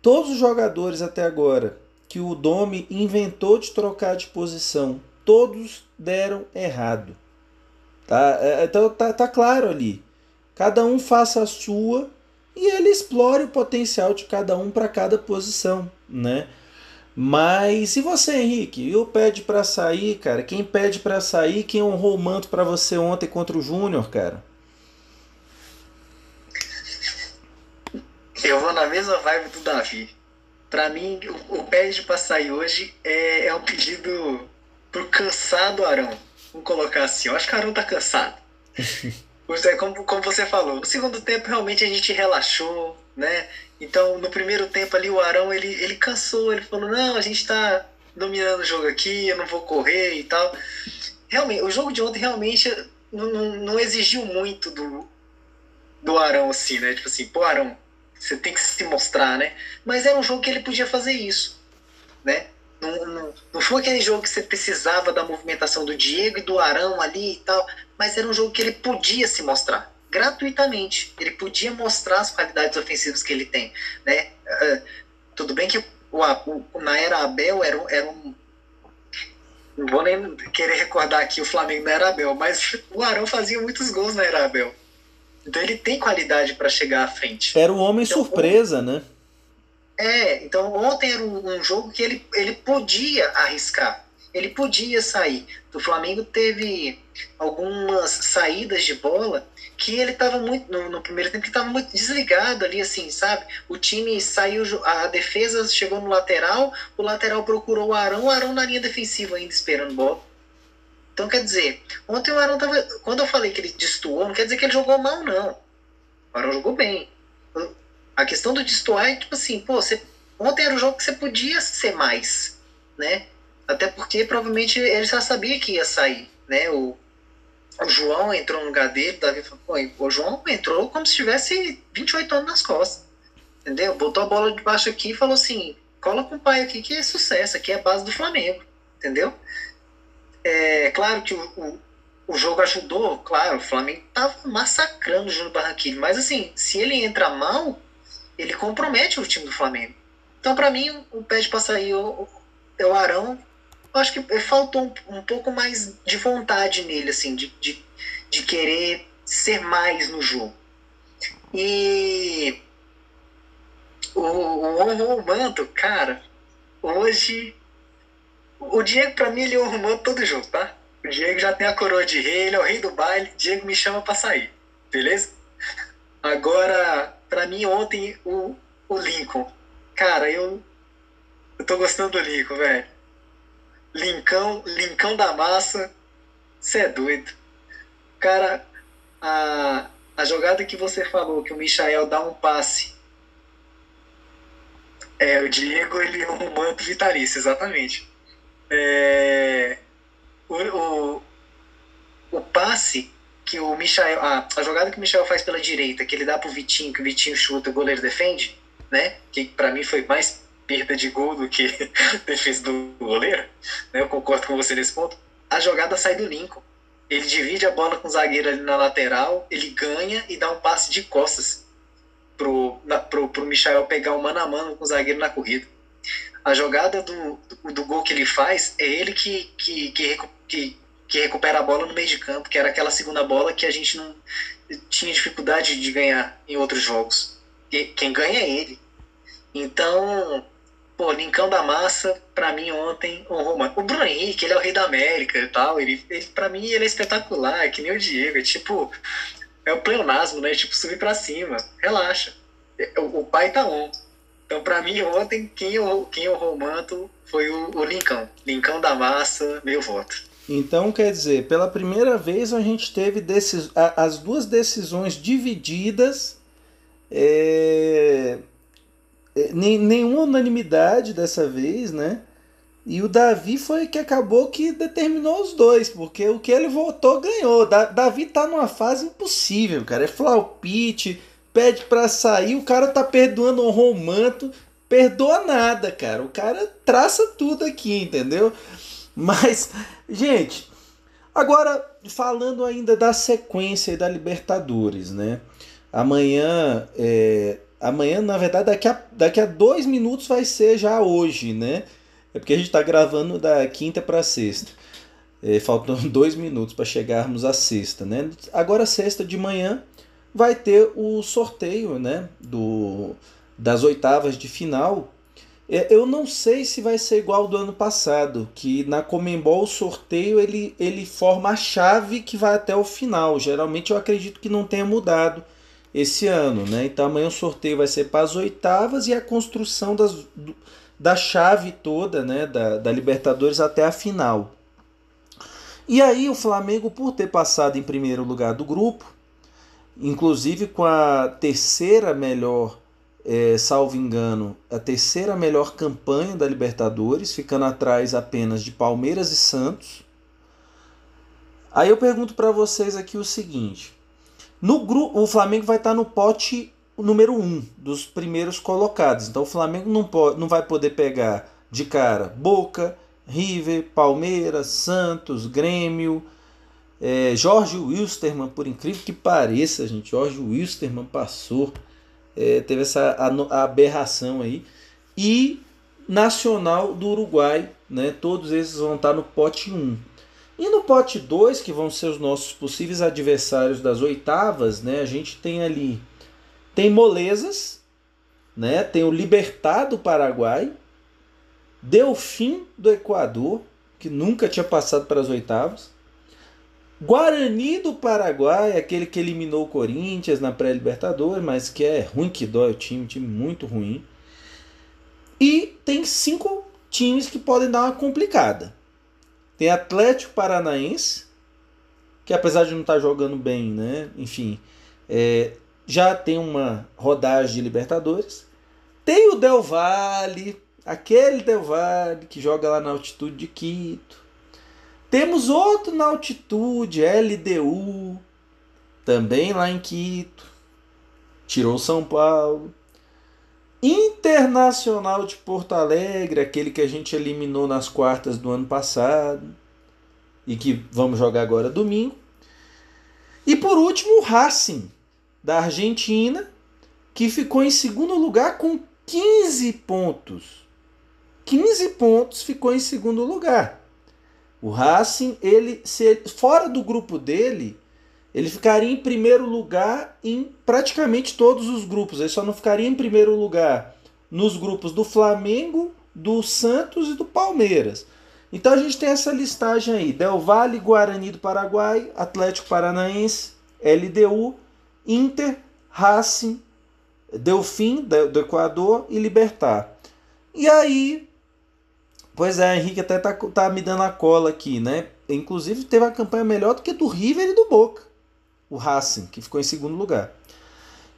Todos os jogadores até agora que o Domi inventou de trocar de posição. Todos deram errado. Tá? É, então tá, tá claro ali. Cada um faça a sua e ele explore o potencial de cada um para cada posição, né? Mas e você, Henrique? Eu pede para sair, cara? Quem pede para sair? Quem honrou o manto para você ontem contra o Júnior, cara? Eu vou na mesma vibe do Davi. Para mim, o, o pede para sair hoje é, é um pedido pro cansado Arão. Vamos colocar assim. Eu acho que o Arão tá cansado. *laughs* é como, como você falou, no segundo tempo realmente a gente relaxou, né? Então, no primeiro tempo ali, o Arão, ele, ele cansou, ele falou, não, a gente tá dominando o jogo aqui, eu não vou correr e tal. Realmente, o jogo de ontem realmente não, não, não exigiu muito do, do Arão, assim, né? Tipo assim, pô, Arão, você tem que se mostrar, né? Mas era um jogo que ele podia fazer isso, né? Não, não, não foi aquele jogo que você precisava da movimentação do Diego e do Arão ali e tal, mas era um jogo que ele podia se mostrar gratuitamente. Ele podia mostrar as qualidades ofensivas que ele tem, né? Uh, tudo bem que o, o, na era Abel era, era um não vou nem querer recordar aqui o Flamengo na era Abel, mas *laughs* o Arão fazia muitos gols na era Abel. Então ele tem qualidade para chegar à frente. Era um homem então, surpresa, né? É, então ontem era um, um, jogo que ele, ele podia arriscar, ele podia sair. O Flamengo teve algumas saídas de bola que ele estava muito no, no, primeiro tempo que estava muito desligado ali assim, sabe? O time saiu, a defesa chegou no lateral, o lateral procurou o Arão, o Arão na linha defensiva ainda esperando bola. Então, quer dizer, ontem o Arão tava. Quando eu falei que ele destoou, não quer dizer que ele jogou mal, não. O Arão jogou bem. A questão do destoar é tipo assim, pô, você, ontem era um jogo que você podia ser mais, né? Até porque provavelmente ele já sabia que ia sair, né? O, o João entrou no lugar dele, o Davi falou, pô, o João entrou como se tivesse 28 anos nas costas. Entendeu? Botou a bola de baixo aqui e falou assim: cola com o pai aqui que é sucesso, aqui é a base do Flamengo. Entendeu? É claro que o, o, o jogo ajudou, claro, o Flamengo tava massacrando o Júnior Barranquilla, mas assim, se ele entra mal, ele compromete o time do Flamengo. Então, para mim, o pede para sair o, é o Arão. Eu acho que faltou um, um, pouco mais de vontade nele, assim, de, de, de querer ser mais no jogo. E o, o, o Manto, cara, hoje o Diego, pra mim, ele arrumou todo jogo, tá? O Diego já tem a coroa de rei, ele é o rei do baile. Diego me chama pra sair, beleza? Agora, pra mim, ontem, o, o Lincoln. Cara, eu, eu tô gostando do Lincoln, velho. Lincão, Lincão da massa. Você é doido. Cara, a, a jogada que você falou, que o Michael dá um passe. É, o Diego, ele é um manto vitalício, exatamente. É, o, o, o passe que o Michael. A, a jogada que o Michael faz pela direita, que ele dá pro Vitinho, que o Vitinho chuta, o goleiro defende, né? Que para mim foi mais perda de gol do que *laughs* defesa do goleiro. Né? Eu concordo com você nesse ponto. A jogada sai do Lincoln. Ele divide a bola com o zagueiro ali na lateral, ele ganha e dá um passe de costas pro, na, pro, pro Michael pegar o mano a mano com o zagueiro na corrida. A jogada do, do, do gol que ele faz é ele que, que, que, que que recupera a bola no meio de campo, que era aquela segunda bola que a gente não tinha dificuldade de ganhar em outros jogos. E quem ganha é ele. Então, pô, Lincão da Massa, para mim ontem, o Roma. O Bruno Henrique, ele é o rei da América e tal. Ele, ele, pra mim, ele é espetacular, é que nem o Diego. É tipo, é o pleonasmo, né? Tipo, subir para cima. Relaxa. O, o, pai tá on. Então, para mim, ontem, quem eu, quem eu romanto foi o, o Lincão. Lincão da Massa, meu voto. Então, quer dizer, pela primeira vez a gente teve decis... as duas decisões divididas, é... é nenhuma unanimidade dessa vez, né? E o Davi foi que acabou que determinou os dois, porque o que ele votou ganhou. Davi tá numa fase impossível, cara. É flaupite, pede pra sair, o cara tá perdoando o romanto, perdoa nada, cara. O cara traça tudo aqui, entendeu? Mas, gente, agora falando ainda da sequência da Libertadores, né? Amanhã, é, amanhã, na verdade, daqui a, daqui a dois minutos vai ser já hoje, né? É porque a gente está gravando da quinta para sexta. É, faltam *laughs* dois minutos para chegarmos à sexta, né? Agora, sexta de manhã, vai ter o sorteio, né? Do, das oitavas de final eu não sei se vai ser igual do ano passado, que na Comembol o sorteio ele, ele forma a chave que vai até o final. Geralmente eu acredito que não tenha mudado esse ano, né? Então amanhã o sorteio vai ser para as oitavas e a construção das, da chave toda, né? Da, da Libertadores até a final. E aí o Flamengo, por ter passado em primeiro lugar do grupo, inclusive com a terceira melhor é, salvo engano, a terceira melhor campanha da Libertadores, ficando atrás apenas de Palmeiras e Santos. Aí eu pergunto para vocês aqui o seguinte: no grupo, o Flamengo vai estar tá no pote número 1 um dos primeiros colocados. Então o Flamengo não, pode, não vai poder pegar de cara Boca, River, Palmeiras, Santos, Grêmio, é, Jorge Wilstermann, por incrível que pareça, gente, Jorge Wilstermann passou é, teve essa aberração aí. E Nacional do Uruguai, né? Todos esses vão estar no pote 1. E no pote 2, que vão ser os nossos possíveis adversários das oitavas, né? A gente tem ali tem Molezas, né? Tem o Libertar do Paraguai, Delfim do Equador, que nunca tinha passado para as oitavas. Guarani do Paraguai, aquele que eliminou o Corinthians na pré-Libertadores, mas que é ruim que dói o time, time muito ruim. E tem cinco times que podem dar uma complicada. Tem Atlético Paranaense, que apesar de não estar tá jogando bem, né? Enfim, é, já tem uma rodagem de Libertadores. Tem o Del Valle, aquele Del Valle que joga lá na altitude de Quito. Temos outro na altitude, LDU, também lá em Quito. Tirou São Paulo. Internacional de Porto Alegre, aquele que a gente eliminou nas quartas do ano passado e que vamos jogar agora domingo. E por último, o Racing, da Argentina, que ficou em segundo lugar com 15 pontos. 15 pontos ficou em segundo lugar. O Racing, ele, se fora do grupo dele, ele ficaria em primeiro lugar em praticamente todos os grupos. Ele só não ficaria em primeiro lugar nos grupos do Flamengo, do Santos e do Palmeiras. Então a gente tem essa listagem aí: Del Valle, Guarani do Paraguai, Atlético Paranaense, LDU, Inter, Racing, Delfim do Equador e Libertar. E aí Pois é, Henrique até tá, tá me dando a cola aqui, né? inclusive teve uma campanha melhor do que do River e do Boca. O Racing, que ficou em segundo lugar.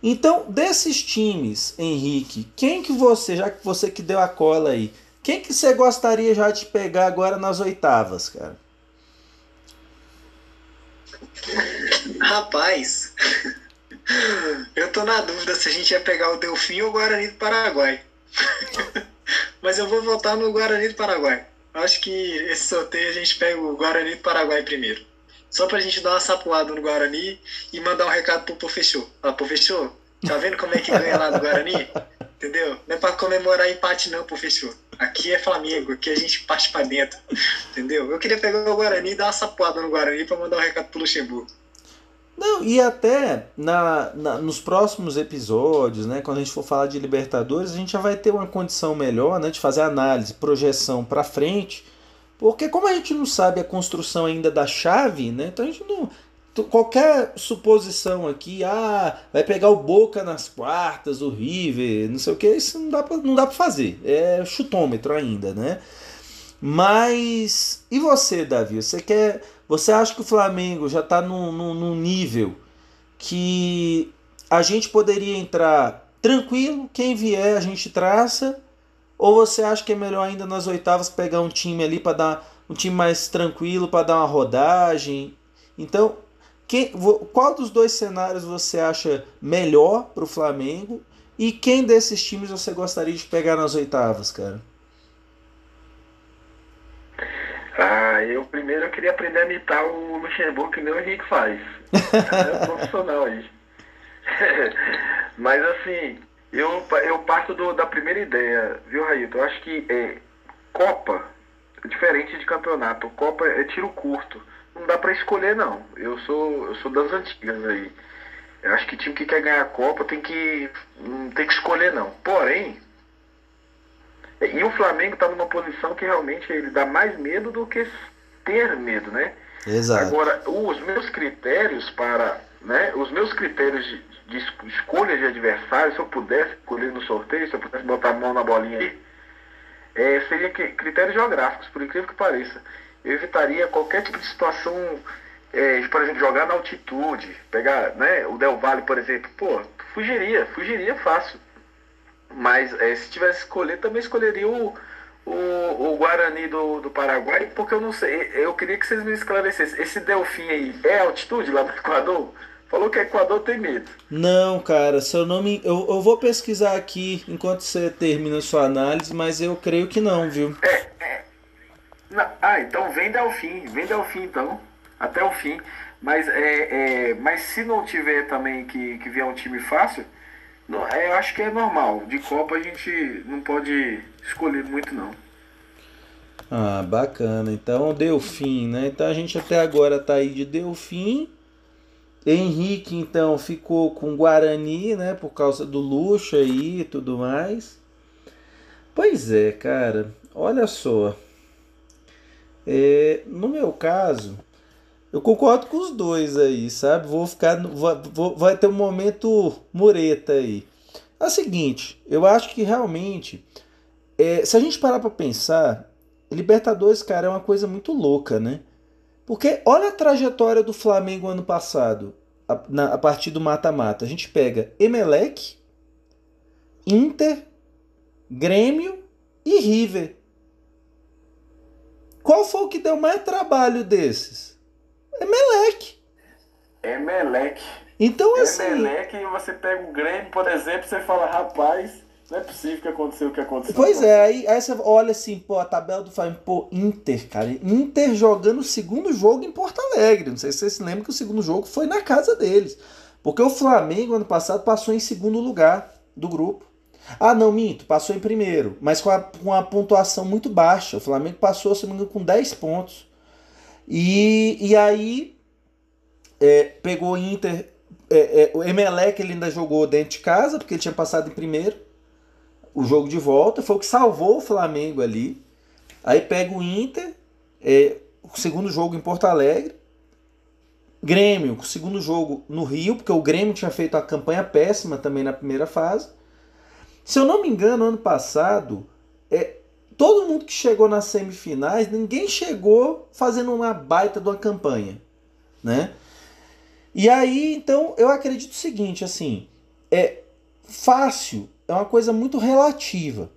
Então, desses times, Henrique, quem que você, já que você que deu a cola aí, quem que você gostaria já de pegar agora nas oitavas, cara? Rapaz, *laughs* eu tô na dúvida se a gente ia pegar o Delfim ou o Guarani do Paraguai. *laughs* Mas eu vou votar no Guarani do Paraguai. Acho que esse sorteio a gente pega o Guarani do Paraguai primeiro. Só pra gente dar uma sapuada no Guarani e mandar um recado pro professor. Ah, professor, tá vendo como é que ganha lá no Guarani? Entendeu? Não é pra comemorar empate não, professor. Aqui é Flamengo, aqui a gente parte pra dentro. Entendeu? Eu queria pegar o Guarani e dar uma sapuada no Guarani pra mandar um recado pro Luxemburgo. Não, e até na, na, nos próximos episódios, né, quando a gente for falar de Libertadores, a gente já vai ter uma condição melhor né, de fazer análise, projeção para frente, porque como a gente não sabe a construção ainda da chave, né, então a gente não. Qualquer suposição aqui, ah, vai pegar o Boca nas quartas, o River, não sei o que, isso não dá não dá pra fazer. É chutômetro ainda, né? Mas. E você, Davi? Você quer você acha que o Flamengo já está num, num, num nível que a gente poderia entrar tranquilo, quem vier a gente traça? Ou você acha que é melhor ainda nas oitavas pegar um time ali para dar um time mais tranquilo para dar uma rodagem? Então, quem, qual dos dois cenários você acha melhor para o Flamengo? E quem desses times você gostaria de pegar nas oitavas, cara? Ah, eu primeiro eu queria aprender a imitar o Luxemburgo que nem o Henrique faz. *laughs* É profissional aí. *laughs* Mas assim, eu, eu parto do, da primeira ideia, viu, Raíto? Eu acho que é, Copa, diferente de campeonato, Copa é tiro curto. Não dá para escolher não. Eu sou, eu sou das antigas aí. Eu acho que time que quer ganhar a Copa tem que. não tem que escolher não. Porém, e o Flamengo está numa posição que realmente ele dá mais medo do que ter medo, né? Exato. Agora, os meus critérios para, né, os meus critérios de, de escolha de adversário, se eu pudesse escolher no sorteio, se eu pudesse botar a mão na bolinha aí, é, seria que, critérios geográficos, por incrível que pareça. Eu evitaria qualquer tipo de situação, é, de, por exemplo, jogar na altitude, pegar né, o Del Valle, por exemplo, pô, fugiria, fugiria fácil. Mas é, se tivesse escolher, também escolheria o, o, o Guarani do, do Paraguai, porque eu não sei, eu queria que vocês me esclarecessem. Esse Delfim aí é altitude lá no Equador? Falou que Equador tem medo. Não, cara, seu nome. Eu, eu vou pesquisar aqui enquanto você termina sua análise, mas eu creio que não, viu? É. é. Não, ah, então vem Delfim, vem Delfim então. Até o fim. Mas, é, é, mas se não tiver também que, que vier um time fácil, não, é, eu acho que é normal. De Copa a gente não pode escolher muito, não. Ah, bacana. Então, Delfim, né? Então a gente até agora tá aí de Delfim. Henrique, então, ficou com Guarani, né? Por causa do luxo aí e tudo mais. Pois é, cara. Olha só. É, no meu caso, eu concordo com os dois aí, sabe? Vou ficar. Vou, vai ter um momento mureta aí. É o seguinte, eu acho que realmente. É, se a gente parar pra pensar, Libertadores, cara, é uma coisa muito louca, né? Porque olha a trajetória do Flamengo ano passado, a, na, a partir do mata-mata. A gente pega Emelec, Inter, Grêmio e River. Qual foi o que deu mais trabalho desses? É Meleque. É Meleque. Então, assim. É Meleque e você pega o Grêmio, por exemplo, você fala, rapaz, não é possível que aconteceu o que aconteceu. Pois é, aí, aí você olha assim, pô, a tabela do Flamengo, pô, Inter, cara. Inter jogando o segundo jogo em Porto Alegre. Não sei se vocês se lembram que o segundo jogo foi na casa deles. Porque o Flamengo, ano passado, passou em segundo lugar do grupo. Ah, não, minto, passou em primeiro, mas com a, com a pontuação muito baixa. O Flamengo passou, se não me engano, com 10 pontos. E, e aí é, pegou o Inter. É, é, o Emelec ele ainda jogou dentro de casa, porque ele tinha passado em primeiro. O jogo de volta foi o que salvou o Flamengo ali. Aí pega o Inter, é, o segundo jogo em Porto Alegre. Grêmio, o segundo jogo no Rio, porque o Grêmio tinha feito uma campanha péssima também na primeira fase. Se eu não me engano, ano passado, é, todo mundo que chegou nas semifinais, ninguém chegou fazendo uma baita de uma campanha, né? E aí, então, eu acredito o seguinte, assim, é fácil, é uma coisa muito relativa.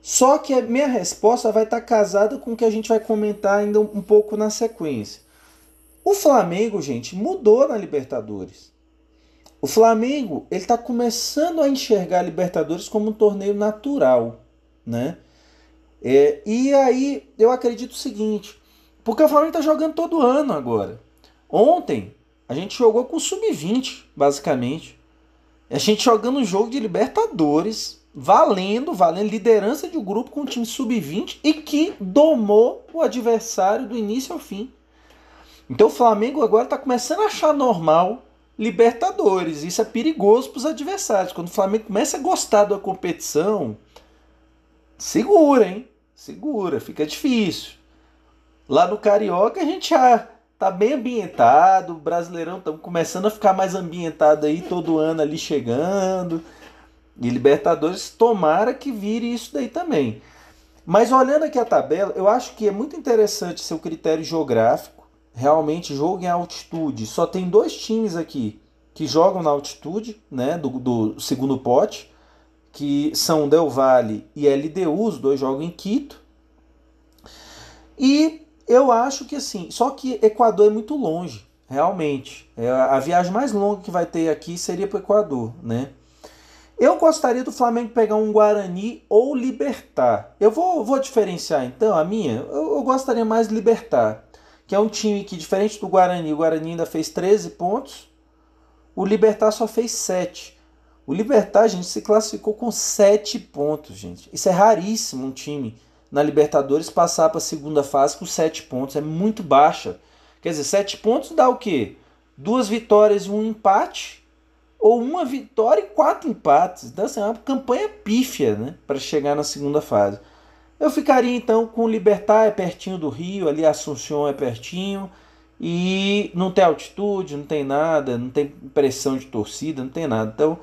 Só que a minha resposta vai estar casada com o que a gente vai comentar ainda um pouco na sequência. O Flamengo, gente, mudou na Libertadores. O Flamengo ele está começando a enxergar a Libertadores como um torneio natural, né? É, e aí eu acredito o seguinte, porque o Flamengo está jogando todo ano agora. Ontem a gente jogou com sub-20, basicamente. A gente jogando um jogo de Libertadores, valendo, valendo liderança de um grupo com um time sub-20 e que domou o adversário do início ao fim. Então o Flamengo agora está começando a achar normal Libertadores. Isso é perigoso para os adversários. Quando o Flamengo começa a gostar da competição, segura, hein? Segura, fica difícil. Lá no Carioca a gente já tá bem ambientado, o Brasileirão estamos começando a ficar mais ambientado aí todo ano ali chegando. E Libertadores, tomara que vire isso daí também. Mas olhando aqui a tabela, eu acho que é muito interessante seu critério geográfico realmente jogo em altitude. Só tem dois times aqui que jogam na altitude, né, do, do segundo pote, que são Del Valle e LDU, os dois jogam em Quito. E eu acho que assim, só que Equador é muito longe, realmente. É, a viagem mais longa que vai ter aqui seria para o Equador, né? Eu gostaria do Flamengo pegar um Guarani ou Libertar. Eu vou, vou diferenciar então a minha. Eu, eu gostaria mais Libertar que é um time que, diferente do Guarani, o Guarani ainda fez 13 pontos, o Libertar só fez 7. O Libertar, gente, se classificou com 7 pontos, gente. Isso é raríssimo um time na Libertadores passar para a segunda fase com 7 pontos. É muito baixa. Quer dizer, 7 pontos dá o quê? Duas vitórias e um empate, ou uma vitória e quatro empates. Então, assim, é uma campanha pífia né, para chegar na segunda fase. Eu ficaria então com o Libertar, é pertinho do Rio, ali Assunção é pertinho. E não tem altitude, não tem nada, não tem pressão de torcida, não tem nada. Então,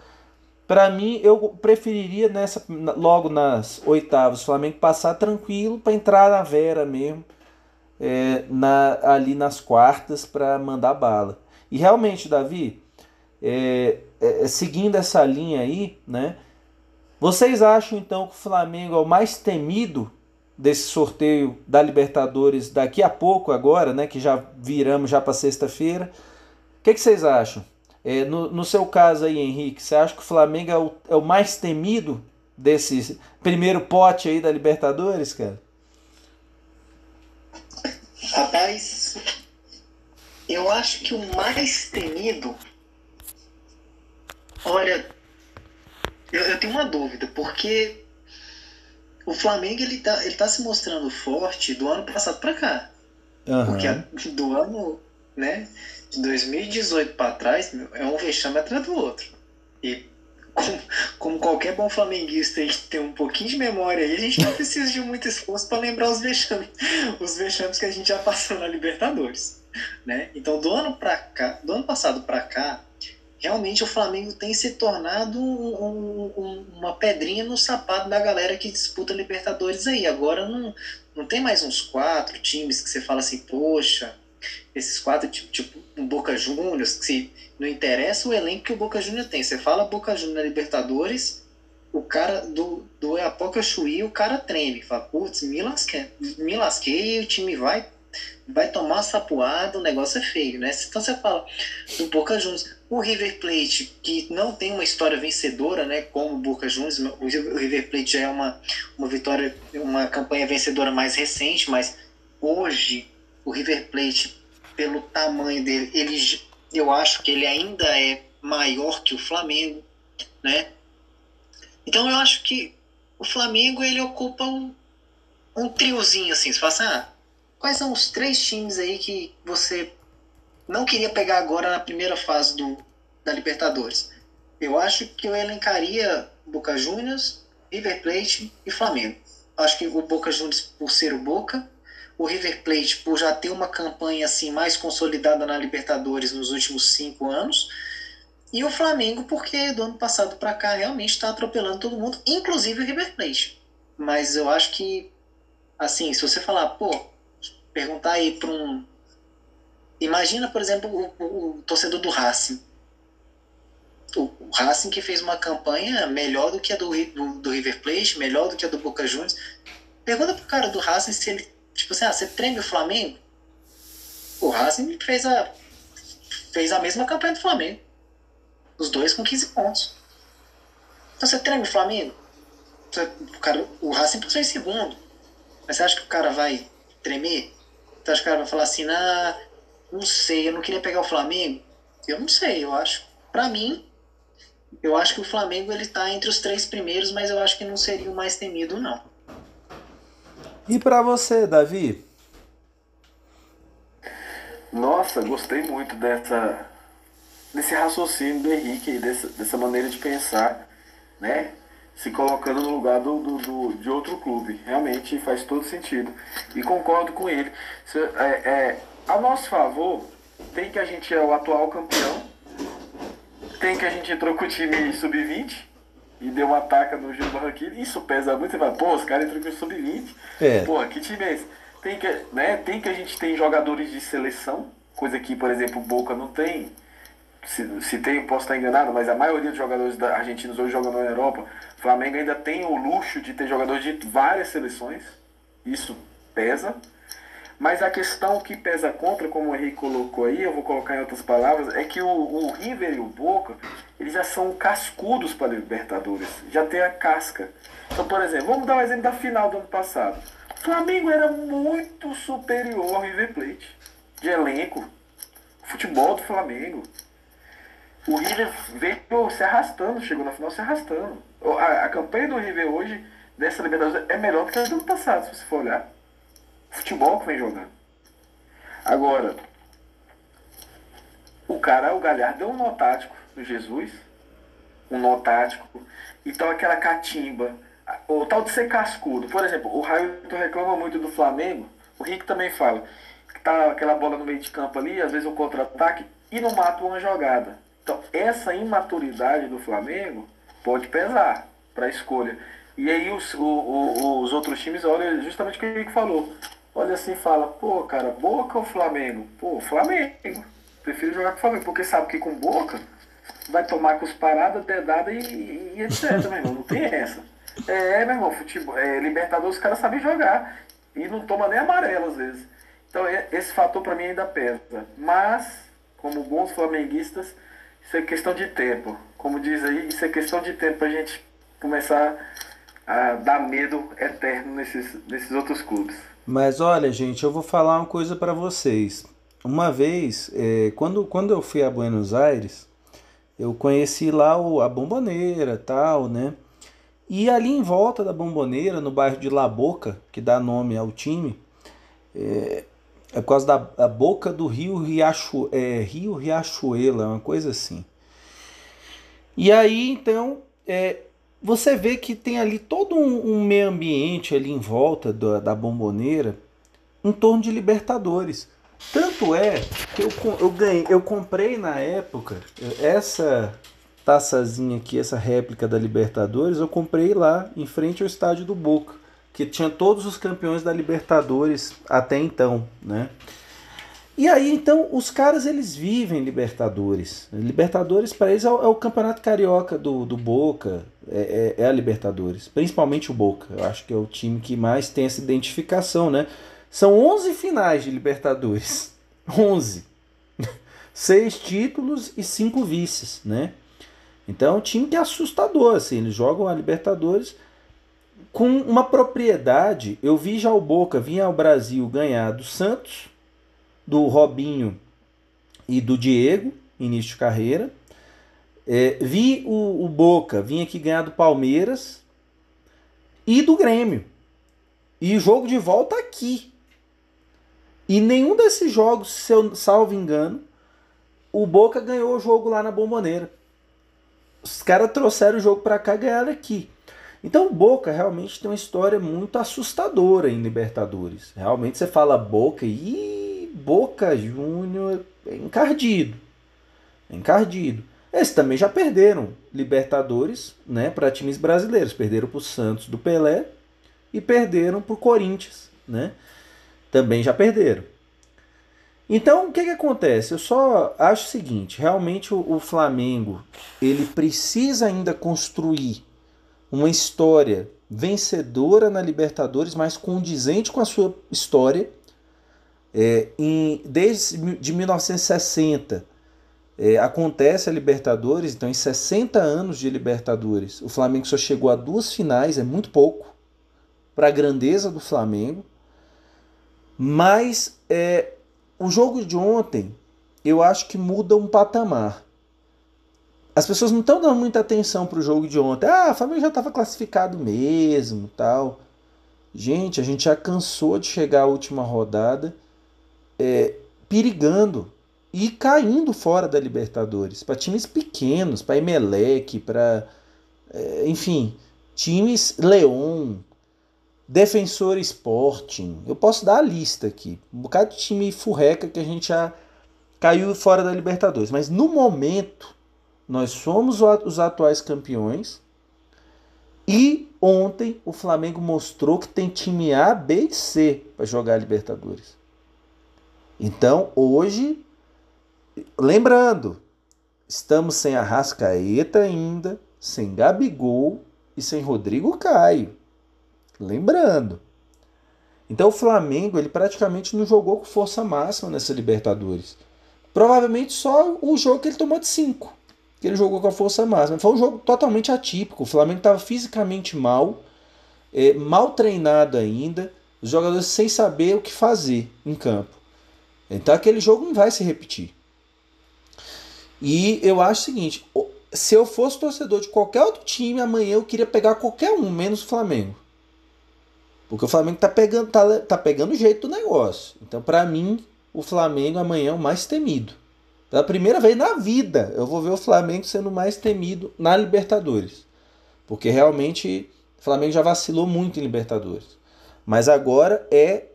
para mim, eu preferiria nessa logo nas oitavas o Flamengo passar tranquilo para entrar na Vera mesmo, é, na, ali nas quartas para mandar bala. E realmente, Davi, é, é, seguindo essa linha aí, né? Vocês acham então que o Flamengo é o mais temido desse sorteio da Libertadores daqui a pouco agora, né, que já viramos já para sexta-feira? O que, que, vocês acham? É, no, no, seu caso aí, Henrique, você acha que o Flamengo é o, é o mais temido desse primeiro pote aí da Libertadores, cara? Rapaz, eu acho que o mais temido. Olha, eu, eu tenho uma dúvida, porque o Flamengo ele tá, ele tá se mostrando forte do ano passado para cá. Uhum. Porque do ano, né, de 2018 para trás, é um vexame atrás do outro. E como, como, qualquer bom flamenguista, a gente tem um pouquinho de memória aí, a gente não precisa de muito esforço para lembrar os vexames, os vexames que a gente já passou na Libertadores, né? Então, do ano para cá, do ano passado para cá, realmente o Flamengo tem se tornado um, um, uma pedrinha no sapato da galera que disputa Libertadores aí. Agora não, não tem mais uns quatro times que você fala assim, poxa, esses quatro, tipo, tipo um Boca Juniors, que se, não interessa o elenco que o Boca Juniors tem. Você fala Boca Juniors na Libertadores, o cara do, do Eapoca Chuí, o cara treme. Fala, putz, me lasquei, me lasquei o time vai vai tomar sapuada, o negócio é feio, né? Então você fala do Boca Juniors. O River Plate, que não tem uma história vencedora, né, como o Boca Juniors, o River Plate já é uma, uma vitória, uma campanha vencedora mais recente, mas hoje o River Plate, pelo tamanho dele, ele, eu acho que ele ainda é maior que o Flamengo, né? Então eu acho que o Flamengo ele ocupa um, um triozinho assim, fala assim, ah, quais são os três times aí que você não queria pegar agora na primeira fase do, da Libertadores. Eu acho que eu elencaria Boca Juniors, River Plate e Flamengo. Acho que o Boca Juniors por ser o Boca, o River Plate por já ter uma campanha assim mais consolidada na Libertadores nos últimos cinco anos, e o Flamengo porque do ano passado para cá realmente está atropelando todo mundo, inclusive o River Plate. mas eu acho que, assim, se você falar, pô, perguntar aí para um. Imagina, por exemplo, o, o, o torcedor do Racing. O, Racing que fez uma campanha melhor do que a do, do, do, River Plate, melhor do que a do Boca Juniors. Pergunta pro cara do Racing se ele, tipo assim, ah, você treme o Flamengo? O Racing fez a, fez a mesma campanha do Flamengo. Os dois com 15 pontos. Então você treme o Flamengo? Você, o, cara, o Racing passou em segundo. Mas você acha que o cara vai tremer? Você acha que o cara vai falar assim, ah, não sei, eu não queria pegar o Flamengo? Eu não sei, eu acho. Pra mim, eu acho que o Flamengo ele tá entre os três primeiros, mas eu acho que não seria o mais temido, não. E para você, Davi? Nossa, gostei muito dessa desse raciocínio do Henrique, dessa, dessa maneira de pensar, né? Se colocando no lugar do, do, do, de outro clube. Realmente faz todo sentido. E concordo com ele. Se, é, é, a nosso favor, tem que a gente é o atual campeão, tem que a gente entrou com o time sub-20 e deu uma ataca no Gil Barranquilla. Isso pesa muito. Você fala, pô, os caras entrou com o sub-20. É. Porra, que time é esse? Tem que, né, tem que a gente tem jogadores de seleção, coisa que, por exemplo, o Boca não tem. Se, se tem, posso estar enganado, mas a maioria dos jogadores da argentinos hoje jogam na Europa. O Flamengo ainda tem o luxo de ter jogadores de várias seleções. Isso pesa. Mas a questão que pesa contra, como o Henrique colocou aí, eu vou colocar em outras palavras, é que o, o River e o Boca, eles já são cascudos para Libertadores. Já tem a casca. Então, por exemplo, vamos dar um exemplo da final do ano passado. Flamengo era muito superior ao River Plate. De elenco. Futebol do Flamengo. O River veio se arrastando, chegou na final se arrastando. A, a campanha do River hoje, dessa Libertadores, é melhor do que a do ano passado, se você for olhar. Futebol que vem jogando. Agora, o cara, o Galhardo, deu um nó tático no Jesus. Um nó tático. Então aquela catimba o tal de ser cascudo. Por exemplo, o Railton reclama muito do Flamengo, o Rick também fala que tá aquela bola no meio de campo ali, às vezes um contra-ataque e não mata uma jogada. Então, essa imaturidade do Flamengo pode pesar para a escolha. E aí os, o, o, os outros times olham justamente o que o Rick falou. Olha assim e fala, pô, cara, Boca ou Flamengo? Pô, Flamengo. Prefiro jogar com o Flamengo, porque sabe que com Boca vai tomar com os paradas, dedada e, e etc, meu irmão. Não tem essa. É, meu irmão, futebol, é, Libertadores os caras sabem jogar. E não toma nem amarelo às vezes. Então esse fator para mim ainda pesa. Mas, como bons flamenguistas, isso é questão de tempo. Como diz aí, isso é questão de tempo pra gente começar a dar medo eterno nesses, nesses outros clubes. Mas olha, gente, eu vou falar uma coisa para vocês. Uma vez, é, quando, quando eu fui a Buenos Aires, eu conheci lá o, a bomboneira tal, né? E ali em volta da Bomboneira, no bairro de La Boca, que dá nome ao time, é, é por causa da, boca do rio, Riacho, é, rio Riachuela, uma coisa assim. E aí, então, é, você vê que tem ali todo um, um meio ambiente ali em volta da, da Bomboneira, em torno de Libertadores. Tanto é que eu, eu, ganhei, eu comprei na época essa taçazinha aqui, essa réplica da Libertadores, eu comprei lá em frente ao estádio do Boca, que tinha todos os campeões da Libertadores até então, né? E aí então os caras eles vivem Libertadores. Libertadores para eles é o, é o, campeonato carioca do, do Boca, é, é, é, a Libertadores, principalmente o Boca. Eu acho que é o time que mais tem essa identificação, né? São 11 finais de Libertadores, *laughs* 11, seis títulos e cinco vices, né? Então é um time que é assustador, assim, eles jogam a Libertadores com uma propriedade. Eu vi já o Boca vir ao Brasil ganhar do Santos, do Robinho e do Diego, início de carreira. É, vi o, o Boca vir aqui ganhar do Palmeiras e do Grêmio. E o jogo de volta aqui. E nenhum desses jogos, se eu salvo engano, o Boca ganhou o jogo lá na Bomboneira. Os caras trouxeram o jogo para cá e ganharam aqui. Então, Boca realmente tem uma história muito assustadora em Libertadores. Realmente você fala Boca e Boca Júnior é encardido. É encardido. Eles também já perderam Libertadores né, para times brasileiros. Perderam para o Santos do Pelé e perderam para o Corinthians, né? Também já perderam. Então, o que, que acontece? Eu só acho o seguinte: realmente o, o Flamengo ele precisa ainda construir uma história vencedora na Libertadores, mas condizente com a sua história. É, em, desde de 1960 é, acontece a Libertadores, então em 60 anos de Libertadores, o Flamengo só chegou a duas finais, é muito pouco para a grandeza do Flamengo. Mas é, o jogo de ontem, eu acho que muda um patamar. As pessoas não estão dando muita atenção para o jogo de ontem. Ah, o Flamengo já estava classificado mesmo, tal. Gente, a gente já cansou de chegar à última rodada é, perigando e caindo fora da Libertadores. Para times pequenos, para Emelec, para. É, enfim, times Leão, Defensor Sporting. Eu posso dar a lista aqui. Um bocado de time furreca que a gente já caiu fora da Libertadores. Mas no momento, nós somos os atuais campeões. E ontem o Flamengo mostrou que tem time A, B e C para jogar a Libertadores. Então hoje, lembrando, estamos sem Arrascaeta ainda, sem Gabigol e sem Rodrigo Caio. Lembrando. Então o Flamengo ele praticamente não jogou com força máxima nessa Libertadores. Provavelmente só o jogo que ele tomou de 5, que ele jogou com a força máxima. Foi um jogo totalmente atípico. O Flamengo estava fisicamente mal, é, mal treinado ainda, os jogadores sem saber o que fazer em campo. Então aquele jogo não vai se repetir. E eu acho o seguinte: se eu fosse torcedor de qualquer outro time, amanhã eu queria pegar qualquer um, menos o Flamengo. Porque o Flamengo tá pegando, tá, tá pegando o jeito do negócio. Então, para mim, o Flamengo amanhã é o mais temido. Pela primeira vez na vida, eu vou ver o Flamengo sendo mais temido na Libertadores. Porque realmente o Flamengo já vacilou muito em Libertadores. Mas agora é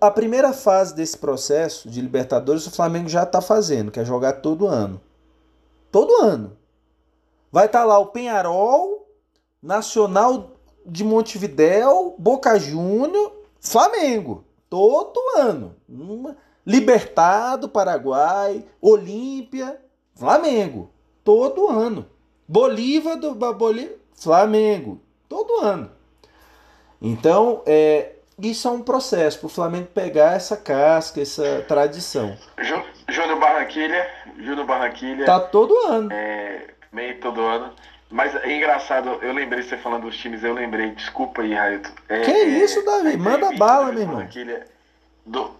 a primeira fase desse processo de Libertadores, o Flamengo já está fazendo, que é jogar todo ano. Todo ano. Vai estar tá lá o Penharol, Nacional de Montevidéu, Boca Júnior, Flamengo. Todo ano. Libertado, Paraguai, Olímpia, Flamengo. Todo ano. Bolívar do Bolívar, Flamengo. Todo ano. Então, é, isso é um processo para o Flamengo pegar essa casca, essa tradição. Júnior Barranquilha, Júnior Barranquilha. Tá todo ano. É, meio todo ano. Mas é engraçado, eu lembrei, você falando dos times, eu lembrei, desculpa aí, Railton. É, que isso, Davi? Manda bala, meu irmão. Do,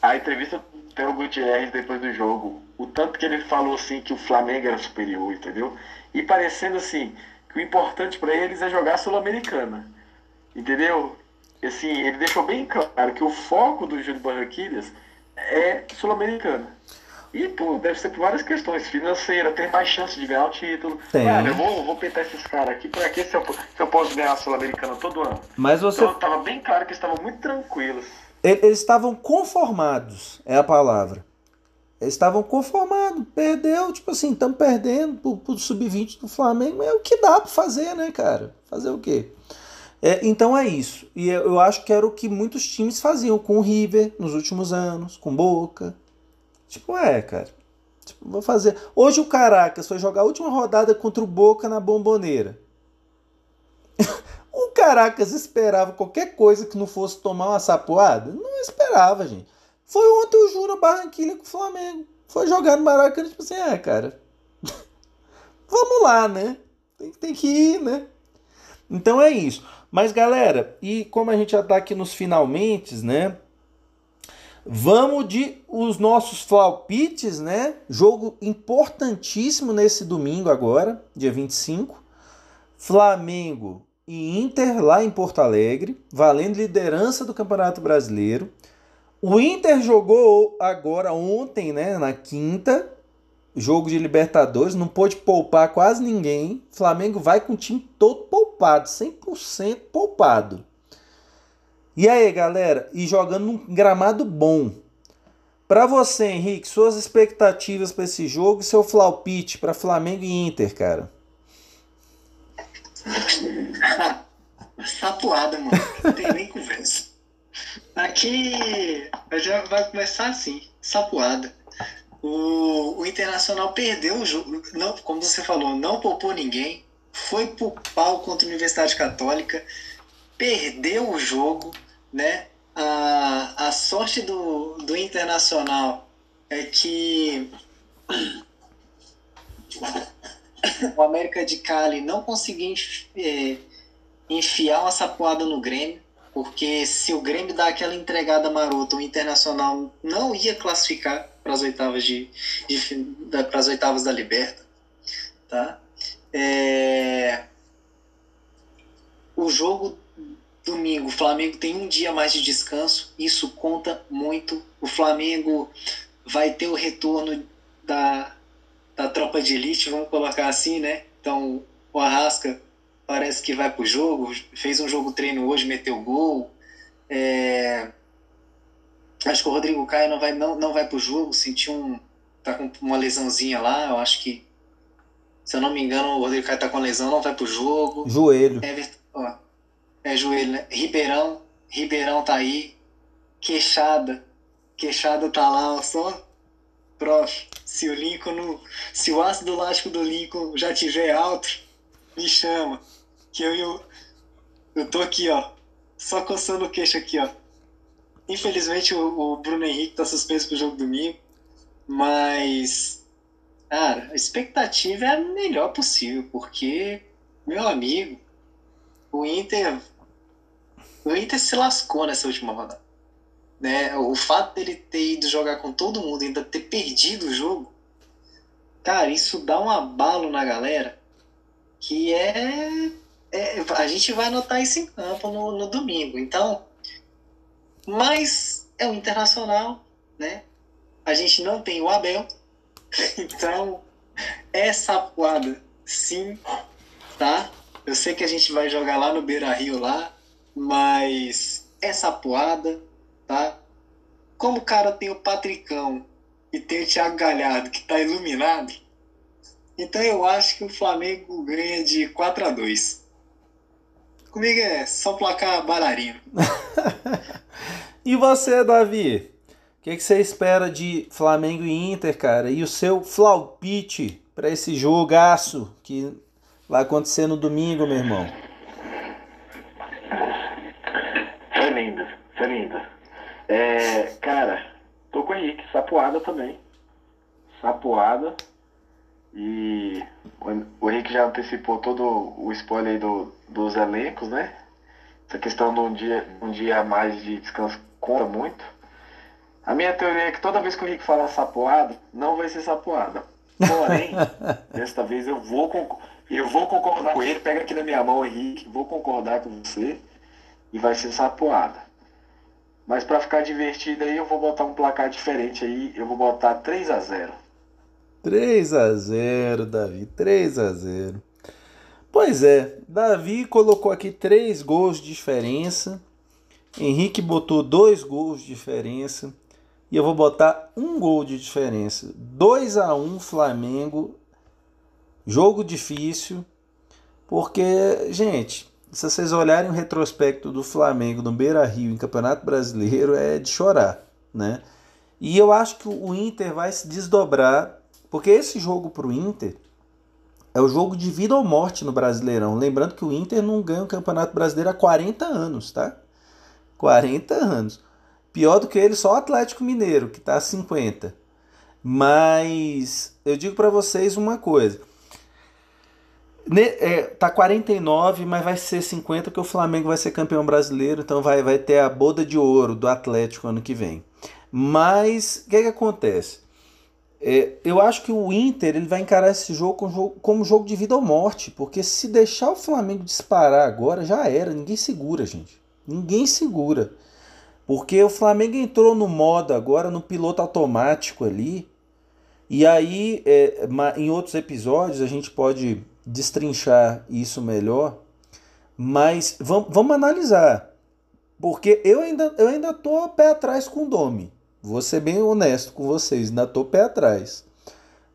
a entrevista Theo Gutierrez depois do jogo, o tanto que ele falou assim que o Flamengo era superior, entendeu? E parecendo assim, que o importante para eles é jogar Sul-Americana. Entendeu? Assim, ele deixou bem claro que o foco do Júlio Barranquilhas é Sul-Americana. E pô, deve ser por várias questões. Financeira, ter mais chance de ganhar o título. Tem. Cara, eu vou, vou pintar esses caras aqui pra que se eu, se eu posso ganhar a Sul-Americana todo ano. Mas você. Então tava bem claro que estavam muito tranquilos. Eles estavam conformados, é a palavra. Eles estavam conformados. Perdeu, tipo assim, estamos perdendo pro, pro sub-20 do Flamengo. É o que dá pra fazer, né, cara? Fazer o quê? É, então é isso. E eu acho que era o que muitos times faziam com o River nos últimos anos, com Boca, Tipo, é, cara. Tipo, vou fazer. Hoje o Caracas foi jogar a última rodada contra o Boca na Bomboneira. *laughs* o Caracas esperava qualquer coisa que não fosse tomar uma sapoada? Não esperava, gente. Foi ontem o Jura Barranquilha com o Flamengo. Foi jogar no Maracanã, tipo assim, é, cara. *laughs* Vamos lá, né? Tem, tem que ir, né? Então é isso. Mas galera, e como a gente já tá aqui nos finalmente, né? Vamos de os nossos palpites, né? Jogo importantíssimo nesse domingo agora, dia 25. Flamengo e Inter lá em Porto Alegre, valendo liderança do Campeonato Brasileiro. O Inter jogou agora ontem, né, na quinta, jogo de Libertadores, não pôde poupar quase ninguém. Flamengo vai com o time todo poupado, 100% poupado. E aí, galera, e jogando num gramado bom. Para você, Henrique, suas expectativas para esse jogo e seu flaupite para Flamengo e Inter, cara? *laughs* Sapuada, mano. Não tem nem conversa. Aqui já vai começar assim, sapuada. O, o Internacional perdeu o jogo, não, como você falou, não poupou ninguém, foi pro pau contra a Universidade Católica, perdeu o jogo, né? A, a sorte do, do Internacional é que o América de Cali não conseguiu é, enfiar uma sapoada no Grêmio, porque se o Grêmio dá aquela entregada marota, o Internacional não ia classificar para as oitavas de, de para as oitavas da Liberta, tá? É... O jogo domingo, o Flamengo tem um dia mais de descanso, isso conta muito. O Flamengo vai ter o retorno da, da tropa de elite, vamos colocar assim, né? Então, o Arrasca parece que vai pro jogo, fez um jogo treino hoje, meteu gol. É... Acho que o Rodrigo Caio não vai, não, não vai pro jogo, sentiu um. tá com uma lesãozinha lá, eu acho que. Se eu não me engano, o Rodrigo Caio tá com lesão, não vai pro jogo. Joelho. Everton, ó, é joelho, né? Ribeirão, Ribeirão tá aí. Queixada. Queixada tá lá, ó, só. Prof, se o Lincoln Se o ácido lático do Lincoln já tiver alto, me chama. Que eu, eu, eu tô aqui, ó. Só coçando o queixo aqui, ó. Infelizmente o, o Bruno Henrique tá suspenso pro jogo domingo. Mas. Cara, a expectativa é a melhor possível, porque, meu amigo, o Inter. O Inter se lascou nessa última rodada. Né? O fato dele ter ido jogar com todo mundo e ainda ter perdido o jogo, cara, isso dá um abalo na galera que é, é a gente vai notar isso em campo no, no domingo. Então, mas é o internacional, né? A gente não tem o Abel, *laughs* então é sapuada, sim, tá? Eu sei que a gente vai jogar lá no Beira Rio lá, mas é sapuada, tá? Como o cara tem o Patricão e tem o Thiago Galhardo que tá iluminado, então eu acho que o Flamengo ganha de 4 a 2 Comigo é só placar bailarino. *laughs* e você, Davi? O que, que, você espera de Flamengo e Inter, cara? E o seu flaupite para esse jogaço que vai acontecer no domingo, meu irmão? Foi foi lindo. É, cara, tô com o Henrique, sapoada também. Sapoada. E o Henrique já antecipou todo o spoiler aí do, dos elencos, né? Essa questão de um dia, um dia a mais de descanso conta muito. A minha teoria é que toda vez que o Henrique falar sapoada, não vai ser sapoada. Porém, *laughs* desta vez eu vou, eu vou concordar com ele. Pega aqui na minha mão, Henrique, vou concordar com você. E vai ser sapoada. Mas para ficar divertido aí, eu vou botar um placar diferente aí. Eu vou botar 3 a 0 3 a 0 Davi, 3 a 0 Pois é, Davi colocou aqui três gols de diferença. Henrique botou dois gols de diferença. E eu vou botar um gol de diferença. 2 a 1 Flamengo. Jogo difícil. Porque, gente, se vocês olharem o retrospecto do Flamengo no Beira Rio em Campeonato Brasileiro, é de chorar, né? E eu acho que o Inter vai se desdobrar porque esse jogo para o Inter é o jogo de vida ou morte no Brasileirão. Lembrando que o Inter não ganha o Campeonato Brasileiro há 40 anos, tá? 40 anos. Pior do que ele, só o Atlético Mineiro, que está a 50. Mas eu digo para vocês uma coisa. É, tá 49, mas vai ser 50 que o Flamengo vai ser campeão brasileiro, então vai, vai ter a boda de ouro do Atlético ano que vem. Mas o que, que acontece? É, eu acho que o Inter ele vai encarar esse jogo como, jogo como jogo de vida ou morte, porque se deixar o Flamengo disparar agora, já era, ninguém segura, gente. Ninguém segura. Porque o Flamengo entrou no modo agora, no piloto automático ali. E aí, é, em outros episódios, a gente pode destrinchar isso melhor. Mas vamos, vamos analisar. Porque eu ainda, eu ainda tô pé atrás com o Domi. Vou ser bem honesto com vocês, ainda estou pé atrás.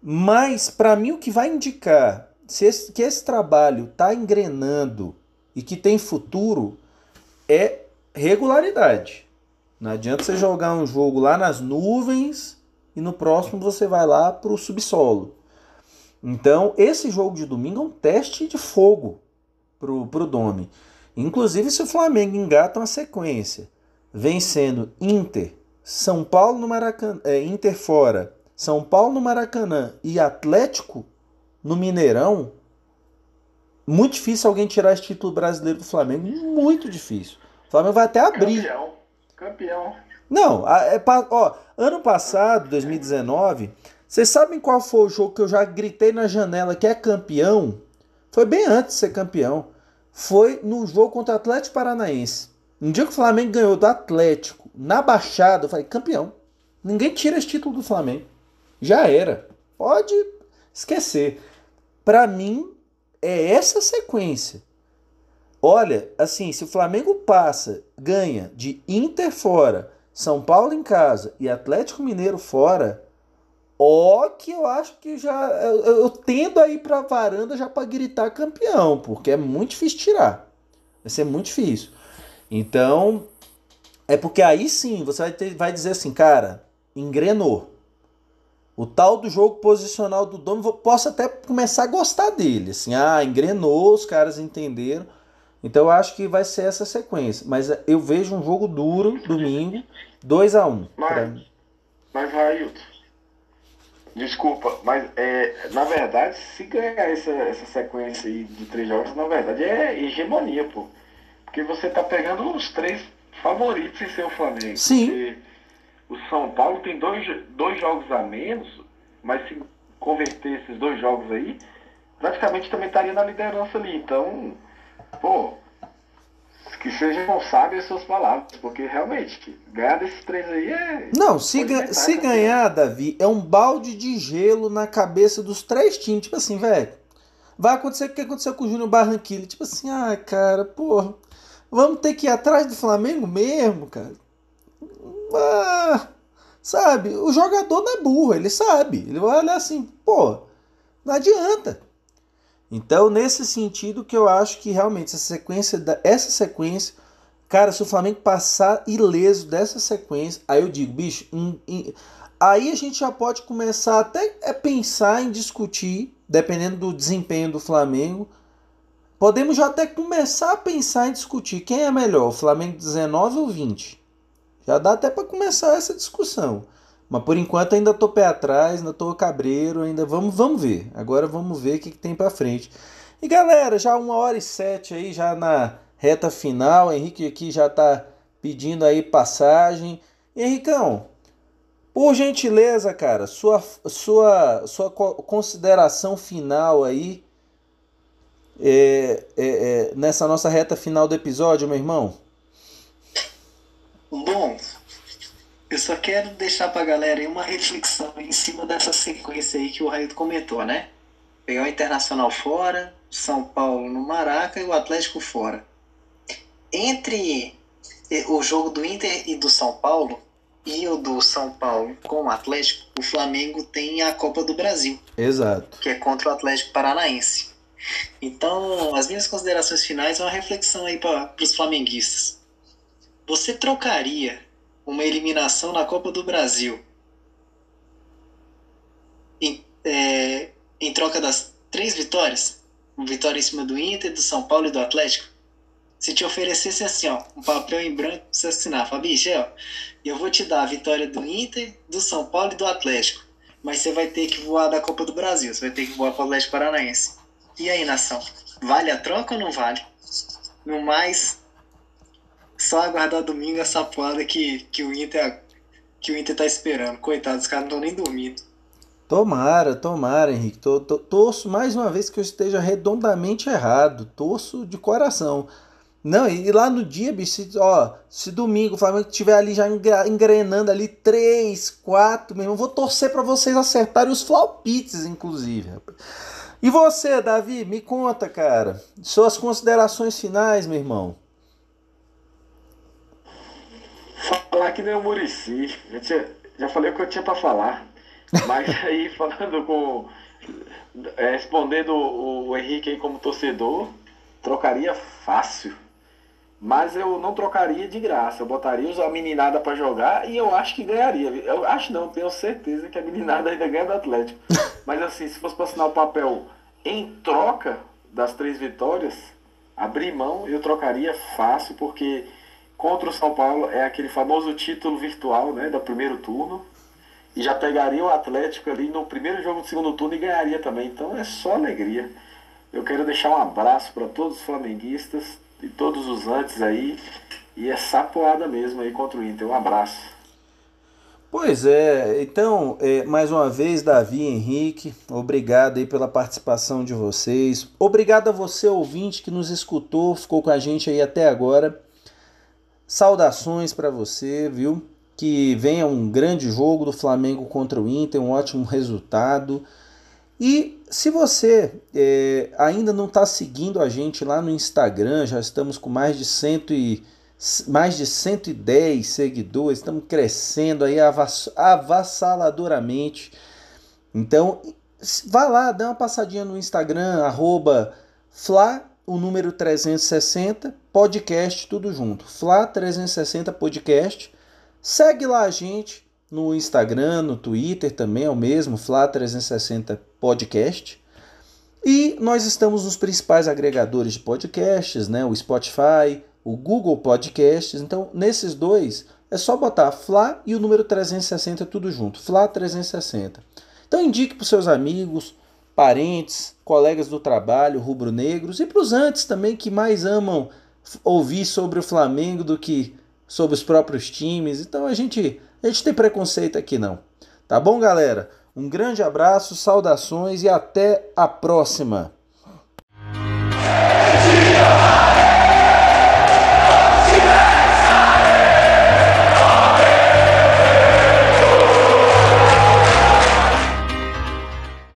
Mas, para mim, o que vai indicar se esse, que esse trabalho está engrenando e que tem futuro é regularidade. Não adianta você jogar um jogo lá nas nuvens e no próximo você vai lá para o subsolo. Então, esse jogo de domingo é um teste de fogo pro, pro Domi. Inclusive, se o Flamengo engata uma sequência, vencendo Inter, São Paulo no Maracanã, é, Inter fora, São Paulo no Maracanã e Atlético no Mineirão, muito difícil alguém tirar esse título brasileiro do Flamengo. Muito difícil. O Flamengo vai até abrir. Campeão. Campeão. Não, é, ó, ano passado, 2019, vocês sabem qual foi o jogo que eu já gritei na janela que é campeão? Foi bem antes de ser campeão. Foi no jogo contra o Atlético Paranaense. No dia que o Flamengo ganhou do Atlético, na Baixada, eu falei, campeão. Ninguém tira esse título do Flamengo. Já era. Pode esquecer. Para mim, é essa sequência. Olha, assim, se o Flamengo passa, ganha de Inter fora, São Paulo em casa e Atlético Mineiro fora, ó que eu acho que já eu, eu tendo a ir para a varanda já para gritar campeão, porque é muito difícil tirar. Vai ser muito difícil. Então, é porque aí sim você vai, ter, vai dizer assim, cara, engrenou. O tal do jogo posicional do Domi, posso até começar a gostar dele. Assim, ah, engrenou, os caras entenderam. Então eu acho que vai ser essa sequência. Mas eu vejo um jogo duro, domingo, 2 a 1 um, Mas, mas Railton, desculpa, mas é, na verdade, se ganhar essa, essa sequência aí de três jogos, na verdade é hegemonia, pô. Porque você tá pegando os três favoritos em seu Flamengo. Sim. Porque o São Paulo tem dois, dois jogos a menos, mas se converter esses dois jogos aí, praticamente também estaria na liderança ali. Então, pô, que sejam sábias as suas palavras, porque realmente, ganhar desses três aí é. Não, se, ga se ganhar, Davi, é um balde de gelo na cabeça dos três times. Tipo assim, velho. Vai acontecer o que aconteceu com o Júnior Barranquilla. Tipo assim, ah, cara, porra. Vamos ter que ir atrás do Flamengo mesmo, cara. Ah, sabe? O jogador não é burro, ele sabe. Ele vai olhar assim, pô, não adianta. Então, nesse sentido que eu acho que realmente essa sequência, essa sequência, cara, se o Flamengo passar ileso dessa sequência, aí eu digo, bicho, em, em, aí a gente já pode começar até a pensar em discutir, dependendo do desempenho do Flamengo, podemos já até começar a pensar em discutir quem é melhor, o Flamengo 19 ou 20. Já dá até para começar essa discussão. Mas por enquanto ainda tô pé atrás, ainda tô cabreiro, ainda vamos, vamos ver. Agora vamos ver o que, que tem para frente. E galera, já uma hora e sete aí, já na reta final. Henrique aqui já tá pedindo aí passagem. Henricão, por gentileza, cara, sua, sua, sua consideração final aí é, é, é, nessa nossa reta final do episódio, meu irmão. Bom, eu só quero deixar pra galera aí uma reflexão em cima dessa sequência aí que o Raio comentou, né? Pegar o Internacional fora, São Paulo no Maraca e o Atlético fora. Entre o jogo do Inter e do São Paulo e o do São Paulo com o Atlético, o Flamengo tem a Copa do Brasil. Exato. Que é contra o Atlético Paranaense. Então, as minhas considerações finais é uma reflexão aí para os flamenguistas. Você trocaria uma eliminação na Copa do Brasil em, é, em troca das três vitórias, vitória em cima do Inter, do São Paulo e do Atlético, se te oferecesse assim, ó, um papel em branco pra você assinar, Fabiche, ó, eu vou te dar a vitória do Inter, do São Paulo e do Atlético, mas você vai ter que voar da Copa do Brasil, você vai ter que voar para o Atlético Paranaense. E aí, nação, vale a troca ou não vale? No mais, só aguardar domingo essa poada que, que o Inter que o Inter tá esperando. Coitado, os caras não estão nem dormindo. Tomara, tomara, Henrique. Tô, tô, torço mais uma vez que eu esteja redondamente errado. Torço de coração. Não, e lá no dia, bicho, ó, se domingo o Flamengo estiver ali já engrenando ali 3, 4, meu irmão, vou torcer para vocês acertarem os flaupites, inclusive. E você, Davi, me conta, cara. Suas considerações finais, meu irmão. Falar que nem o Murici. Já, tinha, já falei o que eu tinha para falar. Mas *laughs* aí, falando com. É, respondendo o, o Henrique aí como torcedor, trocaria fácil. Mas eu não trocaria de graça. Eu botaria a meninada para jogar e eu acho que ganharia. Eu acho não, tenho certeza que a meninada ainda ganha do Atlético. *laughs* Mas assim, se fosse para assinar o papel em troca das três vitórias, abrir mão eu trocaria fácil, porque contra o São Paulo é aquele famoso título virtual né, do primeiro turno. E já pegaria o Atlético ali no primeiro jogo do segundo turno e ganharia também. Então é só alegria. Eu quero deixar um abraço para todos os flamenguistas e todos os antes aí. E é sapoada mesmo aí contra o Inter. Um abraço. Pois é, então, é, mais uma vez, Davi Henrique, obrigado aí pela participação de vocês. Obrigado a você, ouvinte, que nos escutou, ficou com a gente aí até agora. Saudações para você, viu? Que venha um grande jogo do Flamengo contra o Inter, um ótimo resultado. E se você é, ainda não está seguindo a gente lá no Instagram, já estamos com mais de, cento e, mais de 110 seguidores, estamos crescendo aí avassaladoramente. Então, vá lá, dá uma passadinha no Instagram, arroba Fla, o número 360, podcast, tudo junto. Fla 360 podcast. Segue lá a gente no Instagram, no Twitter também é o mesmo, Fla 360 podcast. E nós estamos nos principais agregadores de podcasts, né? O Spotify, o Google Podcasts. Então, nesses dois, é só botar Fla e o número 360 tudo junto. Fla 360. Então, indique para os seus amigos, parentes, colegas do trabalho, rubro-negros e para os antes também que mais amam ouvir sobre o Flamengo do que sobre os próprios times. Então, a gente, a gente tem preconceito aqui não. Tá bom, galera? Um grande abraço, saudações e até a próxima.